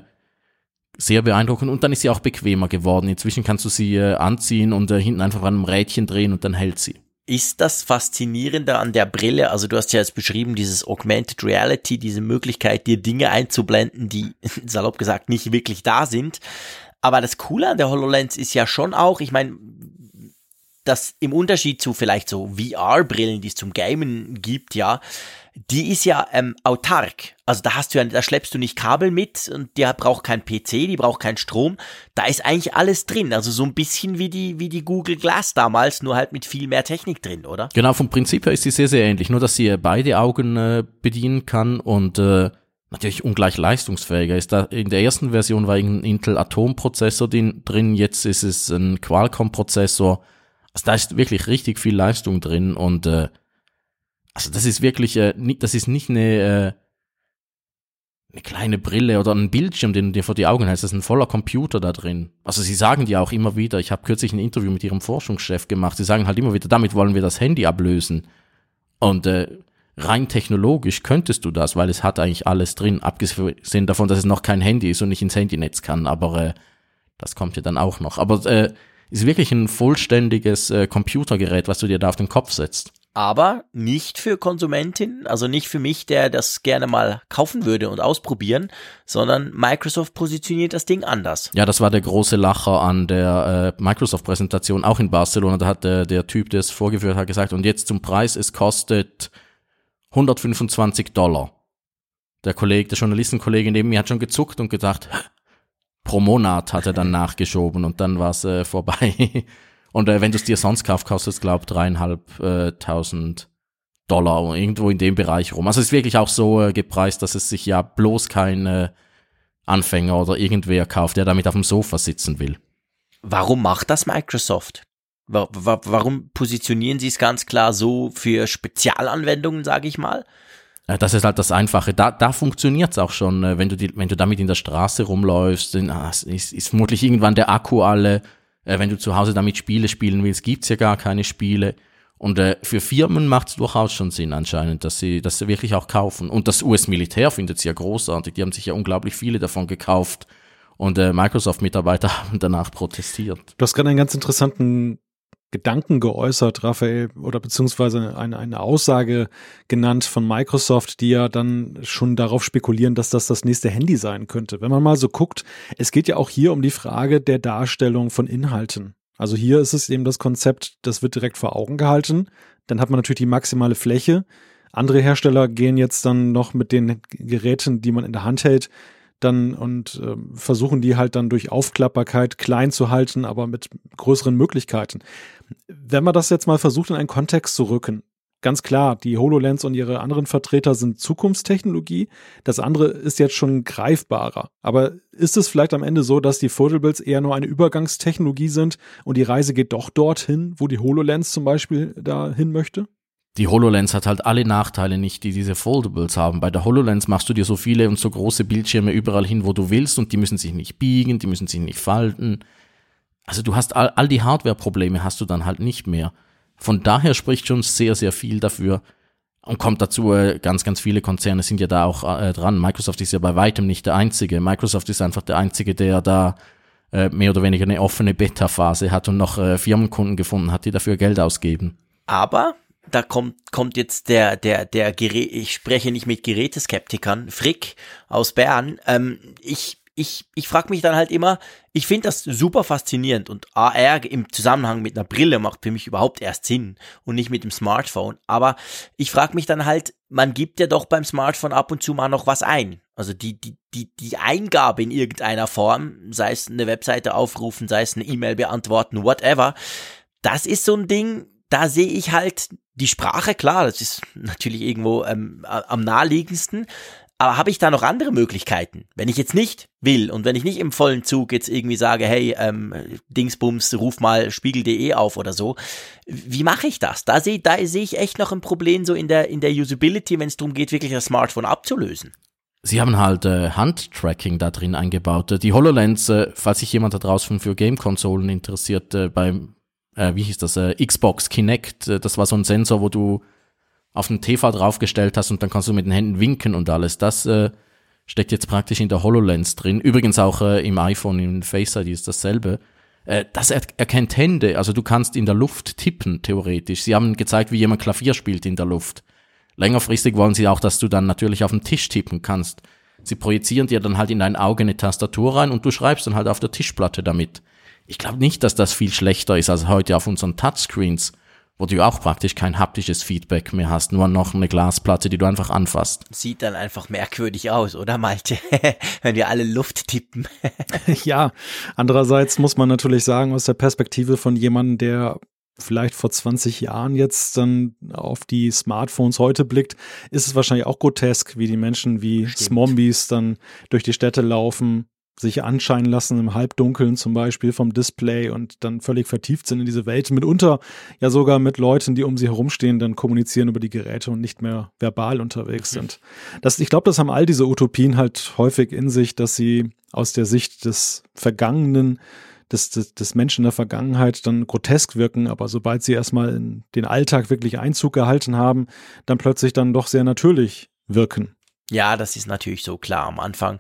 sehr beeindruckend und dann ist sie auch bequemer geworden. Inzwischen kannst du sie äh, anziehen und äh, hinten einfach an einem Rädchen drehen und dann hält sie ist das Faszinierende an der Brille? Also du hast ja jetzt beschrieben, dieses Augmented Reality, diese Möglichkeit, dir Dinge einzublenden, die salopp gesagt nicht wirklich da sind. Aber das Coole an der HoloLens ist ja schon auch, ich meine, dass im Unterschied zu vielleicht so VR-Brillen, die es zum Gamen gibt, ja, die ist ja ähm, autark. Also da hast du ja, da schleppst du nicht Kabel mit und der braucht kein PC, die braucht keinen Strom. Da ist eigentlich alles drin. Also so ein bisschen wie die, wie die Google Glass damals, nur halt mit viel mehr Technik drin, oder? Genau, vom Prinzip her ist sie sehr, sehr ähnlich. Nur, dass sie äh, beide Augen äh, bedienen kann und äh, natürlich ungleich leistungsfähiger ist. Da in der ersten Version war ein Intel Atom-Prozessor drin, jetzt ist es ein Qualcomm-Prozessor. Also da ist wirklich richtig viel Leistung drin und äh, also das ist wirklich, äh, das ist nicht eine, äh, eine kleine Brille oder ein Bildschirm, den du dir vor die Augen hältst. Das ist ein voller Computer da drin. Also sie sagen dir auch immer wieder, ich habe kürzlich ein Interview mit ihrem Forschungschef gemacht, sie sagen halt immer wieder, damit wollen wir das Handy ablösen. Und äh, rein technologisch könntest du das, weil es hat eigentlich alles drin, abgesehen davon, dass es noch kein Handy ist und nicht ins Handynetz kann, aber äh, das kommt ja dann auch noch. Aber äh, ist wirklich ein vollständiges äh, Computergerät, was du dir da auf den Kopf setzt aber nicht für Konsumentinnen, also nicht für mich, der das gerne mal kaufen würde und ausprobieren, sondern Microsoft positioniert das Ding anders. Ja, das war der große Lacher an der äh, Microsoft-Präsentation, auch in Barcelona. Da hat der, der Typ, der es vorgeführt hat, gesagt, und jetzt zum Preis, es kostet 125 Dollar. Der Kollege, der Journalistenkollege neben mir hat schon gezuckt und gedacht, pro Monat hat er dann nachgeschoben und dann war es äh, vorbei. Und äh, wenn du es dir sonst kaufst, kostet es, glaube dreieinhalbtausend äh, Dollar, irgendwo in dem Bereich rum. Also es ist wirklich auch so äh, gepreist, dass es sich ja bloß kein äh, Anfänger oder irgendwer kauft, der damit auf dem Sofa sitzen will. Warum macht das Microsoft? Warum positionieren sie es ganz klar so für Spezialanwendungen, sage ich mal? Das ist halt das Einfache. Da, da funktioniert es auch schon, äh, wenn du, die, wenn du damit in der Straße rumläufst, ah, ist, ist vermutlich irgendwann der Akku alle. Äh, wenn du zu Hause damit Spiele spielen willst, gibt's ja gar keine Spiele. Und äh, für Firmen macht es durchaus schon Sinn anscheinend, dass sie, dass sie wirklich auch kaufen. Und das US-Militär findet sie ja großartig. Die haben sich ja unglaublich viele davon gekauft. Und äh, Microsoft-Mitarbeiter haben danach protestiert. Du hast gerade einen ganz interessanten Gedanken geäußert, Raphael, oder beziehungsweise eine, eine Aussage genannt von Microsoft, die ja dann schon darauf spekulieren, dass das das nächste Handy sein könnte. Wenn man mal so guckt, es geht ja auch hier um die Frage der Darstellung von Inhalten. Also hier ist es eben das Konzept, das wird direkt vor Augen gehalten. Dann hat man natürlich die maximale Fläche. Andere Hersteller gehen jetzt dann noch mit den Geräten, die man in der Hand hält, dann und äh, versuchen die halt dann durch Aufklappbarkeit klein zu halten, aber mit größeren Möglichkeiten. Wenn man das jetzt mal versucht in einen Kontext zu rücken, ganz klar, die HoloLens und ihre anderen Vertreter sind Zukunftstechnologie. Das andere ist jetzt schon greifbarer. Aber ist es vielleicht am Ende so, dass die Foldables eher nur eine Übergangstechnologie sind und die Reise geht doch dorthin, wo die HoloLens zum Beispiel dahin möchte? Die HoloLens hat halt alle Nachteile nicht, die diese Foldables haben. Bei der HoloLens machst du dir so viele und so große Bildschirme überall hin, wo du willst und die müssen sich nicht biegen, die müssen sich nicht falten. Also du hast all, all die Hardware-Probleme hast du dann halt nicht mehr. Von daher spricht schon sehr, sehr viel dafür. Und kommt dazu, äh, ganz, ganz viele Konzerne sind ja da auch äh, dran. Microsoft ist ja bei weitem nicht der einzige. Microsoft ist einfach der einzige, der da äh, mehr oder weniger eine offene Beta-Phase hat und noch äh, Firmenkunden gefunden hat, die dafür Geld ausgeben. Aber da kommt, kommt jetzt der, der, der Gerät, ich spreche nicht mit Geräteskeptikern, Frick aus Bern. Ähm, ich ich, ich frage mich dann halt immer, ich finde das super faszinierend und AR im Zusammenhang mit einer Brille macht für mich überhaupt erst Sinn und nicht mit dem Smartphone. Aber ich frage mich dann halt, man gibt ja doch beim Smartphone ab und zu mal noch was ein. Also die, die, die, die Eingabe in irgendeiner Form, sei es eine Webseite aufrufen, sei es eine E-Mail beantworten, whatever, das ist so ein Ding, da sehe ich halt die Sprache, klar, das ist natürlich irgendwo ähm, am naheliegendsten, aber habe ich da noch andere Möglichkeiten? Wenn ich jetzt nicht will und wenn ich nicht im vollen Zug jetzt irgendwie sage, hey, ähm, Dingsbums, ruf mal spiegel.de auf oder so, wie mache ich das? Da sehe da seh ich echt noch ein Problem so in der, in der Usability, wenn es darum geht, wirklich das Smartphone abzulösen. Sie haben halt äh, Handtracking da drin eingebaut. Die HoloLens, äh, falls sich jemand da draußen für Game-Konsolen interessiert, äh, beim, äh, wie hieß das, äh, Xbox Kinect, äh, das war so ein Sensor, wo du auf den TV draufgestellt hast und dann kannst du mit den Händen winken und alles. Das äh, steckt jetzt praktisch in der HoloLens drin. Übrigens auch äh, im iPhone, im Face ID ist dasselbe. Äh, das er erkennt Hände, also du kannst in der Luft tippen, theoretisch. Sie haben gezeigt, wie jemand Klavier spielt in der Luft. Längerfristig wollen sie auch, dass du dann natürlich auf dem Tisch tippen kannst. Sie projizieren dir dann halt in dein Auge eine Tastatur rein und du schreibst dann halt auf der Tischplatte damit. Ich glaube nicht, dass das viel schlechter ist als heute auf unseren Touchscreens wo du auch praktisch kein haptisches Feedback mehr hast, nur noch eine Glasplatte, die du einfach anfasst. Sieht dann einfach merkwürdig aus, oder Malte? Wenn wir alle Luft tippen. ja, andererseits muss man natürlich sagen, aus der Perspektive von jemandem, der vielleicht vor 20 Jahren jetzt dann auf die Smartphones heute blickt, ist es wahrscheinlich auch grotesk, wie die Menschen wie Stimmt. Smombies dann durch die Städte laufen, sich anscheinen lassen im Halbdunkeln zum Beispiel vom Display und dann völlig vertieft sind in diese Welt. Mitunter ja sogar mit Leuten, die um sie herumstehen, dann kommunizieren über die Geräte und nicht mehr verbal unterwegs mhm. sind. Das, ich glaube, das haben all diese Utopien halt häufig in sich, dass sie aus der Sicht des Vergangenen des, des, des Menschen der Vergangenheit dann grotesk wirken, aber sobald sie erstmal in den Alltag wirklich Einzug gehalten haben, dann plötzlich dann doch sehr natürlich wirken. Ja, das ist natürlich so klar. Am Anfang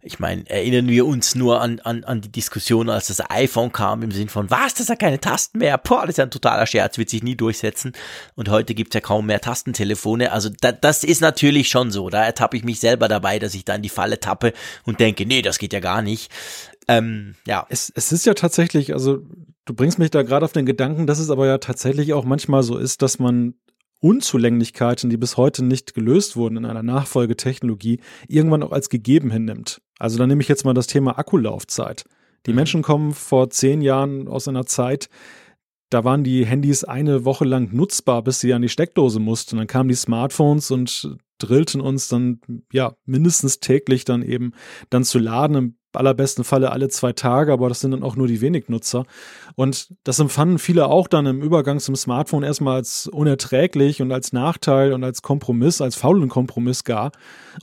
ich meine, erinnern wir uns nur an, an, an die Diskussion, als das iPhone kam, im Sinn von, was, das hat keine Tasten mehr, boah, das ist ja ein totaler Scherz, wird sich nie durchsetzen. Und heute gibt's ja kaum mehr Tastentelefone. Also da, das ist natürlich schon so. Da ertappe ich mich selber dabei, dass ich da in die Falle tappe und denke, nee, das geht ja gar nicht. Ähm, ja. Es, es ist ja tatsächlich, also du bringst mich da gerade auf den Gedanken, dass es aber ja tatsächlich auch manchmal so ist, dass man Unzulänglichkeiten, die bis heute nicht gelöst wurden in einer Nachfolgetechnologie, irgendwann auch als gegeben hinnimmt. Also dann nehme ich jetzt mal das Thema Akkulaufzeit. Die mhm. Menschen kommen vor zehn Jahren aus einer Zeit, da waren die Handys eine Woche lang nutzbar, bis sie an die Steckdose mussten. Dann kamen die Smartphones und drillten uns dann ja mindestens täglich dann eben dann zu laden. Im allerbesten Falle alle zwei Tage, aber das sind dann auch nur die wenig Nutzer. Und das empfanden viele auch dann im Übergang zum Smartphone erstmal als unerträglich und als Nachteil und als Kompromiss, als faulen Kompromiss gar.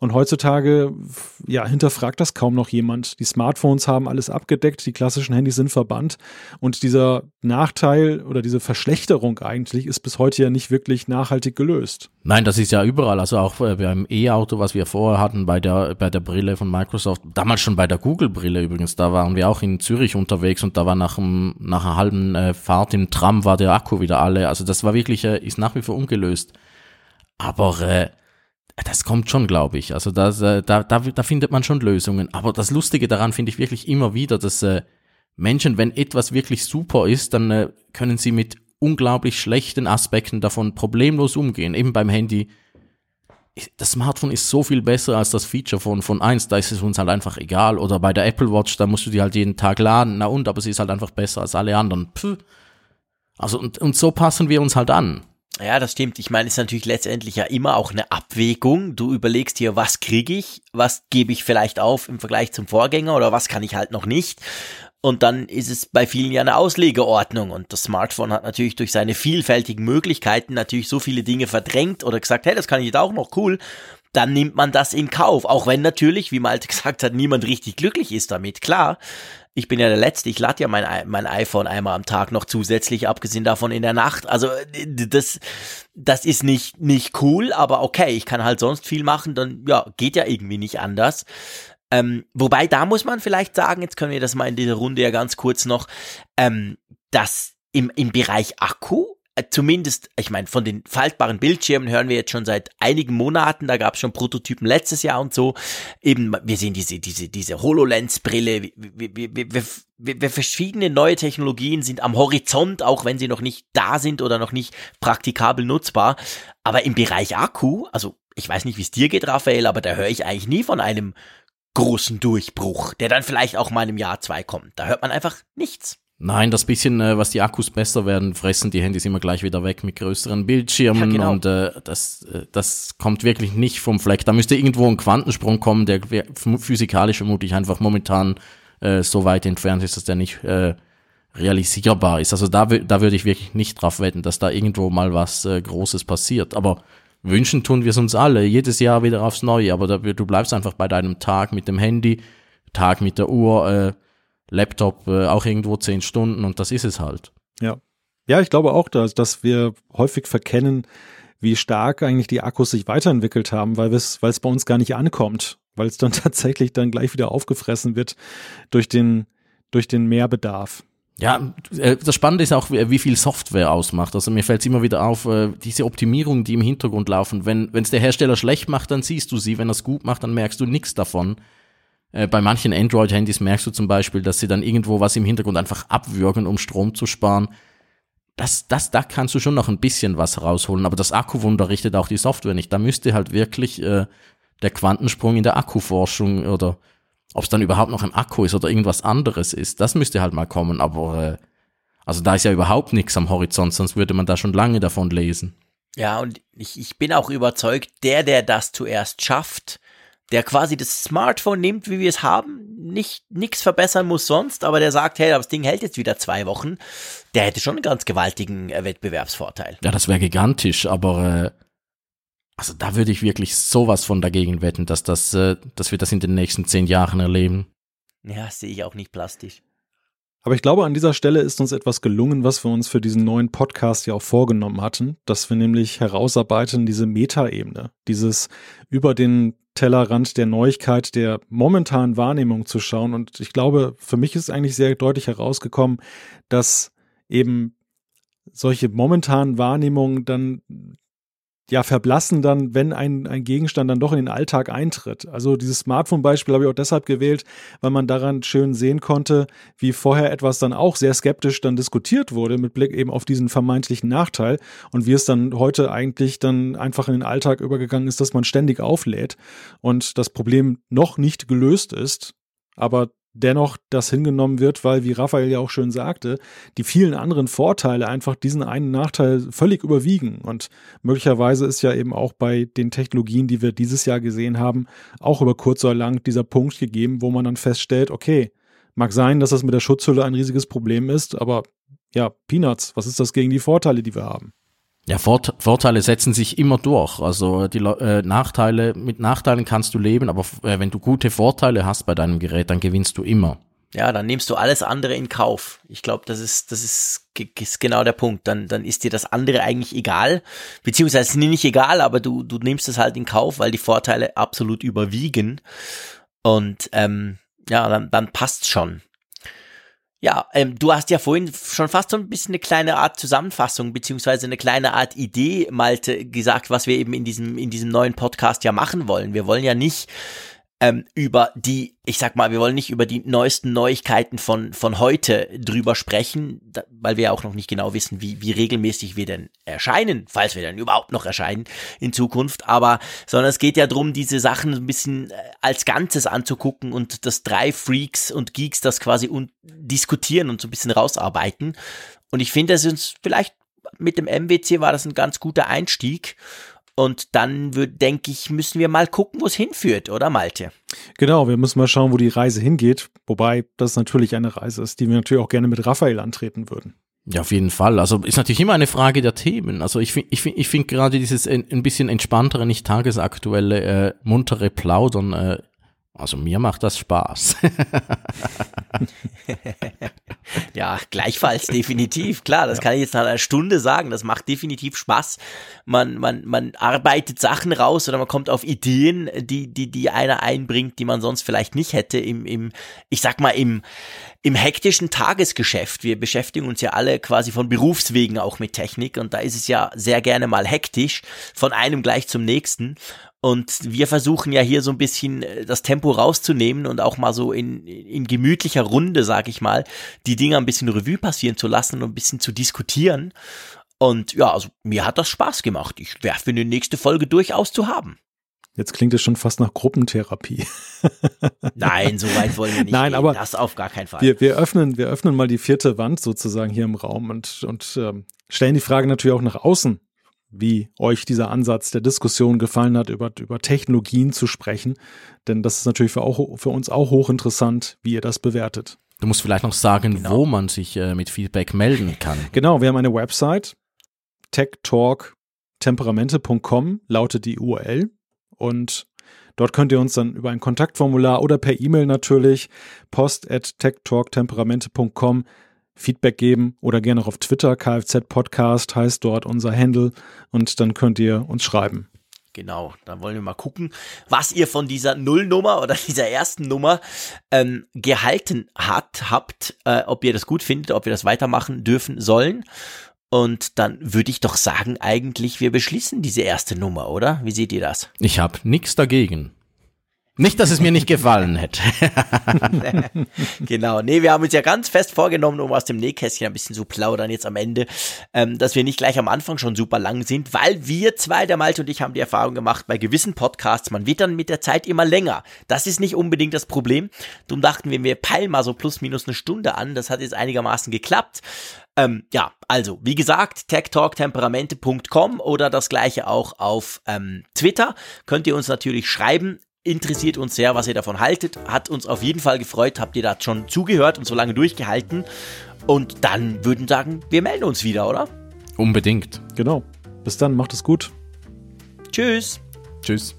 Und heutzutage, ja, hinterfragt das kaum noch jemand. Die Smartphones haben alles abgedeckt, die klassischen Handys sind verbannt und dieser Nachteil oder diese Verschlechterung eigentlich ist bis heute ja nicht wirklich nachhaltig gelöst. Nein, das ist ja überall, also auch äh, beim E-Auto, was wir vorher hatten, bei der, bei der Brille von Microsoft, damals schon bei der Google-Brille übrigens, da waren wir auch in Zürich unterwegs und da war nach, einem, nach einer halben äh, Fahrt im Tram war der Akku wieder alle, also das war wirklich, äh, ist nach wie vor ungelöst. Aber äh, das kommt schon, glaube ich. Also das, äh, da, da, da findet man schon Lösungen. Aber das Lustige daran finde ich wirklich immer wieder, dass äh, Menschen, wenn etwas wirklich super ist, dann äh, können sie mit unglaublich schlechten Aspekten davon problemlos umgehen. Eben beim Handy. Das Smartphone ist so viel besser als das Feature von, von 1, da ist es uns halt einfach egal. Oder bei der Apple Watch, da musst du die halt jeden Tag laden. Na und, aber sie ist halt einfach besser als alle anderen. Puh. Also und, und so passen wir uns halt an. Ja, das stimmt. Ich meine, es ist natürlich letztendlich ja immer auch eine Abwägung. Du überlegst dir, was kriege ich, was gebe ich vielleicht auf im Vergleich zum Vorgänger oder was kann ich halt noch nicht. Und dann ist es bei vielen ja eine Auslegeordnung. Und das Smartphone hat natürlich durch seine vielfältigen Möglichkeiten natürlich so viele Dinge verdrängt oder gesagt, hey, das kann ich jetzt auch noch cool. Dann nimmt man das in Kauf. Auch wenn natürlich, wie Malte gesagt hat, niemand richtig glücklich ist damit. Klar, ich bin ja der Letzte, ich lade ja mein, mein iPhone einmal am Tag noch zusätzlich, abgesehen davon in der Nacht. Also das, das ist nicht, nicht cool, aber okay, ich kann halt sonst viel machen, dann ja, geht ja irgendwie nicht anders. Ähm, wobei, da muss man vielleicht sagen, jetzt können wir das mal in dieser Runde ja ganz kurz noch, ähm, dass im, im Bereich Akku äh, zumindest, ich meine, von den faltbaren Bildschirmen hören wir jetzt schon seit einigen Monaten, da gab es schon Prototypen letztes Jahr und so. Eben, wir sehen diese, diese, diese HoloLens-Brille, wir, wir, verschiedene neue Technologien sind am Horizont, auch wenn sie noch nicht da sind oder noch nicht praktikabel nutzbar. Aber im Bereich Akku, also ich weiß nicht, wie es dir geht, Raphael, aber da höre ich eigentlich nie von einem großen Durchbruch, der dann vielleicht auch mal im Jahr zwei kommt. Da hört man einfach nichts. Nein, das bisschen, äh, was die Akkus besser werden, fressen die Handys immer gleich wieder weg mit größeren Bildschirmen ja, genau. und äh, das, äh, das kommt wirklich nicht vom Fleck. Da müsste irgendwo ein Quantensprung kommen, der physikalisch vermutlich einfach momentan äh, so weit entfernt ist, dass der nicht äh, realisierbar ist. Also da, da würde ich wirklich nicht drauf wetten, dass da irgendwo mal was äh, Großes passiert. Aber wünschen tun wir es uns alle, jedes Jahr wieder aufs Neue. Aber da, du bleibst einfach bei deinem Tag mit dem Handy, Tag mit der Uhr, äh, Laptop äh, auch irgendwo zehn Stunden und das ist es halt. Ja. Ja, ich glaube auch, dass, dass wir häufig verkennen, wie stark eigentlich die Akkus sich weiterentwickelt haben, weil es, bei uns gar nicht ankommt, weil es dann tatsächlich dann gleich wieder aufgefressen wird durch den, durch den Mehrbedarf. Ja, äh, das Spannende ist auch, wie viel Software ausmacht. Also mir fällt es immer wieder auf, äh, diese Optimierungen, die im Hintergrund laufen. Wenn es der Hersteller schlecht macht, dann siehst du sie. Wenn er es gut macht, dann merkst du nichts davon. Äh, bei manchen Android-Handys merkst du zum Beispiel, dass sie dann irgendwo was im Hintergrund einfach abwürgen, um Strom zu sparen. Das, das, da kannst du schon noch ein bisschen was rausholen, aber das Akkuwunder richtet auch die Software nicht. Da müsste halt wirklich äh, der Quantensprung in der Akkuforschung oder ob es dann überhaupt noch ein Akku ist oder irgendwas anderes ist, das müsste halt mal kommen, aber äh, also da ist ja überhaupt nichts am Horizont, sonst würde man da schon lange davon lesen. Ja, und ich, ich bin auch überzeugt, der, der das zuerst schafft, der quasi das Smartphone nimmt, wie wir es haben, nicht nichts verbessern muss sonst, aber der sagt, hey, das Ding hält jetzt wieder zwei Wochen, der hätte schon einen ganz gewaltigen äh, Wettbewerbsvorteil. Ja, das wäre gigantisch, aber äh, also da würde ich wirklich sowas von dagegen wetten, dass das, äh, dass wir das in den nächsten zehn Jahren erleben. Ja, sehe ich auch nicht plastisch. Aber ich glaube, an dieser Stelle ist uns etwas gelungen, was wir uns für diesen neuen Podcast ja auch vorgenommen hatten, dass wir nämlich herausarbeiten, diese Metaebene, dieses über den Tellerrand der Neuigkeit, der momentanen Wahrnehmung zu schauen. Und ich glaube, für mich ist eigentlich sehr deutlich herausgekommen, dass eben solche momentanen Wahrnehmungen dann ja verblassen dann, wenn ein, ein Gegenstand dann doch in den Alltag eintritt. Also dieses Smartphone-Beispiel habe ich auch deshalb gewählt, weil man daran schön sehen konnte, wie vorher etwas dann auch sehr skeptisch dann diskutiert wurde mit Blick eben auf diesen vermeintlichen Nachteil und wie es dann heute eigentlich dann einfach in den Alltag übergegangen ist, dass man ständig auflädt und das Problem noch nicht gelöst ist, aber dennoch das hingenommen wird, weil, wie Raphael ja auch schön sagte, die vielen anderen Vorteile einfach diesen einen Nachteil völlig überwiegen. Und möglicherweise ist ja eben auch bei den Technologien, die wir dieses Jahr gesehen haben, auch über kurz oder lang dieser Punkt gegeben, wo man dann feststellt, okay, mag sein, dass das mit der Schutzhülle ein riesiges Problem ist, aber ja, Peanuts, was ist das gegen die Vorteile, die wir haben? Ja, Vort Vorteile setzen sich immer durch. Also die äh, Nachteile, mit Nachteilen kannst du leben, aber äh, wenn du gute Vorteile hast bei deinem Gerät, dann gewinnst du immer. Ja, dann nimmst du alles andere in Kauf. Ich glaube, das ist, das ist, ist, genau der Punkt. Dann, dann ist dir das andere eigentlich egal. Beziehungsweise nicht egal, aber du, du nimmst es halt in Kauf, weil die Vorteile absolut überwiegen. Und ähm, ja, dann, dann passt schon. Ja, ähm, du hast ja vorhin schon fast so ein bisschen eine kleine Art Zusammenfassung beziehungsweise eine kleine Art Idee, Malte, gesagt, was wir eben in diesem in diesem neuen Podcast ja machen wollen. Wir wollen ja nicht ähm, über die, ich sag mal, wir wollen nicht über die neuesten Neuigkeiten von, von heute drüber sprechen, da, weil wir ja auch noch nicht genau wissen, wie, wie regelmäßig wir denn erscheinen, falls wir dann überhaupt noch erscheinen in Zukunft, aber, sondern es geht ja darum, diese Sachen ein bisschen äh, als Ganzes anzugucken und dass drei Freaks und Geeks das quasi un diskutieren und so ein bisschen rausarbeiten. Und ich finde, es ist vielleicht mit dem MWC war das ein ganz guter Einstieg. Und dann denke ich, müssen wir mal gucken, wo es hinführt, oder Malte? Genau, wir müssen mal schauen, wo die Reise hingeht. Wobei das natürlich eine Reise ist, die wir natürlich auch gerne mit Raphael antreten würden. Ja, auf jeden Fall. Also ist natürlich immer eine Frage der Themen. Also ich finde ich find, ich find gerade dieses ein, ein bisschen entspanntere, nicht tagesaktuelle, äh, muntere Plaudern äh, also mir macht das Spaß. ja, gleichfalls definitiv. Klar, das kann ich jetzt nach einer Stunde sagen. Das macht definitiv Spaß. Man, man, man arbeitet Sachen raus oder man kommt auf Ideen, die, die, die einer einbringt, die man sonst vielleicht nicht hätte im, im, ich sag mal, im, im hektischen Tagesgeschäft. Wir beschäftigen uns ja alle quasi von Berufswegen auch mit Technik und da ist es ja sehr gerne mal hektisch von einem gleich zum nächsten. Und wir versuchen ja hier so ein bisschen äh, das Tempo rauszunehmen und auch mal so in, in gemütlicher Runde, sag ich mal, die Dinge ein bisschen Revue passieren zu lassen und ein bisschen zu diskutieren. Und ja, also mir hat das Spaß gemacht. Ich wäre für die nächste Folge durchaus zu haben. Jetzt klingt es schon fast nach Gruppentherapie. Nein, so weit wollen wir nicht. Nein, gehen. aber das auf gar keinen Fall. Wir, wir, öffnen, wir öffnen mal die vierte Wand sozusagen hier im Raum und, und ähm, stellen die Frage natürlich auch nach außen wie euch dieser Ansatz der Diskussion gefallen hat, über, über Technologien zu sprechen. Denn das ist natürlich für, auch, für uns auch hochinteressant, wie ihr das bewertet. Du musst vielleicht noch sagen, genau. wo man sich äh, mit Feedback melden kann. Genau, wir haben eine Website, techtalktemperamente.com lautet die URL und dort könnt ihr uns dann über ein Kontaktformular oder per E-Mail natürlich post at techtalktemperamente.com Feedback geben oder gerne auch auf Twitter. Kfz Podcast heißt dort unser Handle und dann könnt ihr uns schreiben. Genau, dann wollen wir mal gucken, was ihr von dieser Nullnummer oder dieser ersten Nummer ähm, gehalten hat, habt, äh, ob ihr das gut findet, ob wir das weitermachen dürfen sollen. Und dann würde ich doch sagen, eigentlich, wir beschließen diese erste Nummer, oder? Wie seht ihr das? Ich habe nichts dagegen. Nicht, dass es mir nicht gefallen hätte. genau. Nee, wir haben uns ja ganz fest vorgenommen, um aus dem Nähkästchen ein bisschen zu plaudern jetzt am Ende, ähm, dass wir nicht gleich am Anfang schon super lang sind, weil wir zwei, der Malte und ich, haben die Erfahrung gemacht, bei gewissen Podcasts, man wird dann mit der Zeit immer länger. Das ist nicht unbedingt das Problem. Darum dachten wir, wir peilen mal so plus minus eine Stunde an. Das hat jetzt einigermaßen geklappt. Ähm, ja, also, wie gesagt, techtalktemperamente.com oder das gleiche auch auf ähm, Twitter. Könnt ihr uns natürlich schreiben interessiert uns sehr, was ihr davon haltet. Hat uns auf jeden Fall gefreut, habt ihr da schon zugehört und so lange durchgehalten. Und dann würden sagen, wir melden uns wieder, oder? Unbedingt. Genau. Bis dann, macht es gut. Tschüss. Tschüss.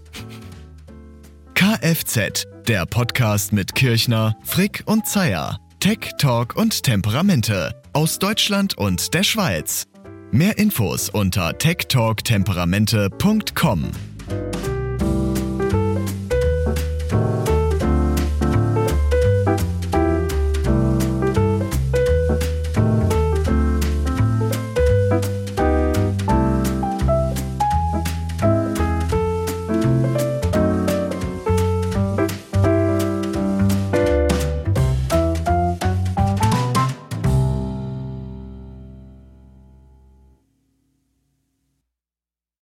Kfz, der Podcast mit Kirchner, Frick und Zeier. Tech, Talk und Temperamente aus Deutschland und der Schweiz. Mehr Infos unter techtalktemperamente.com.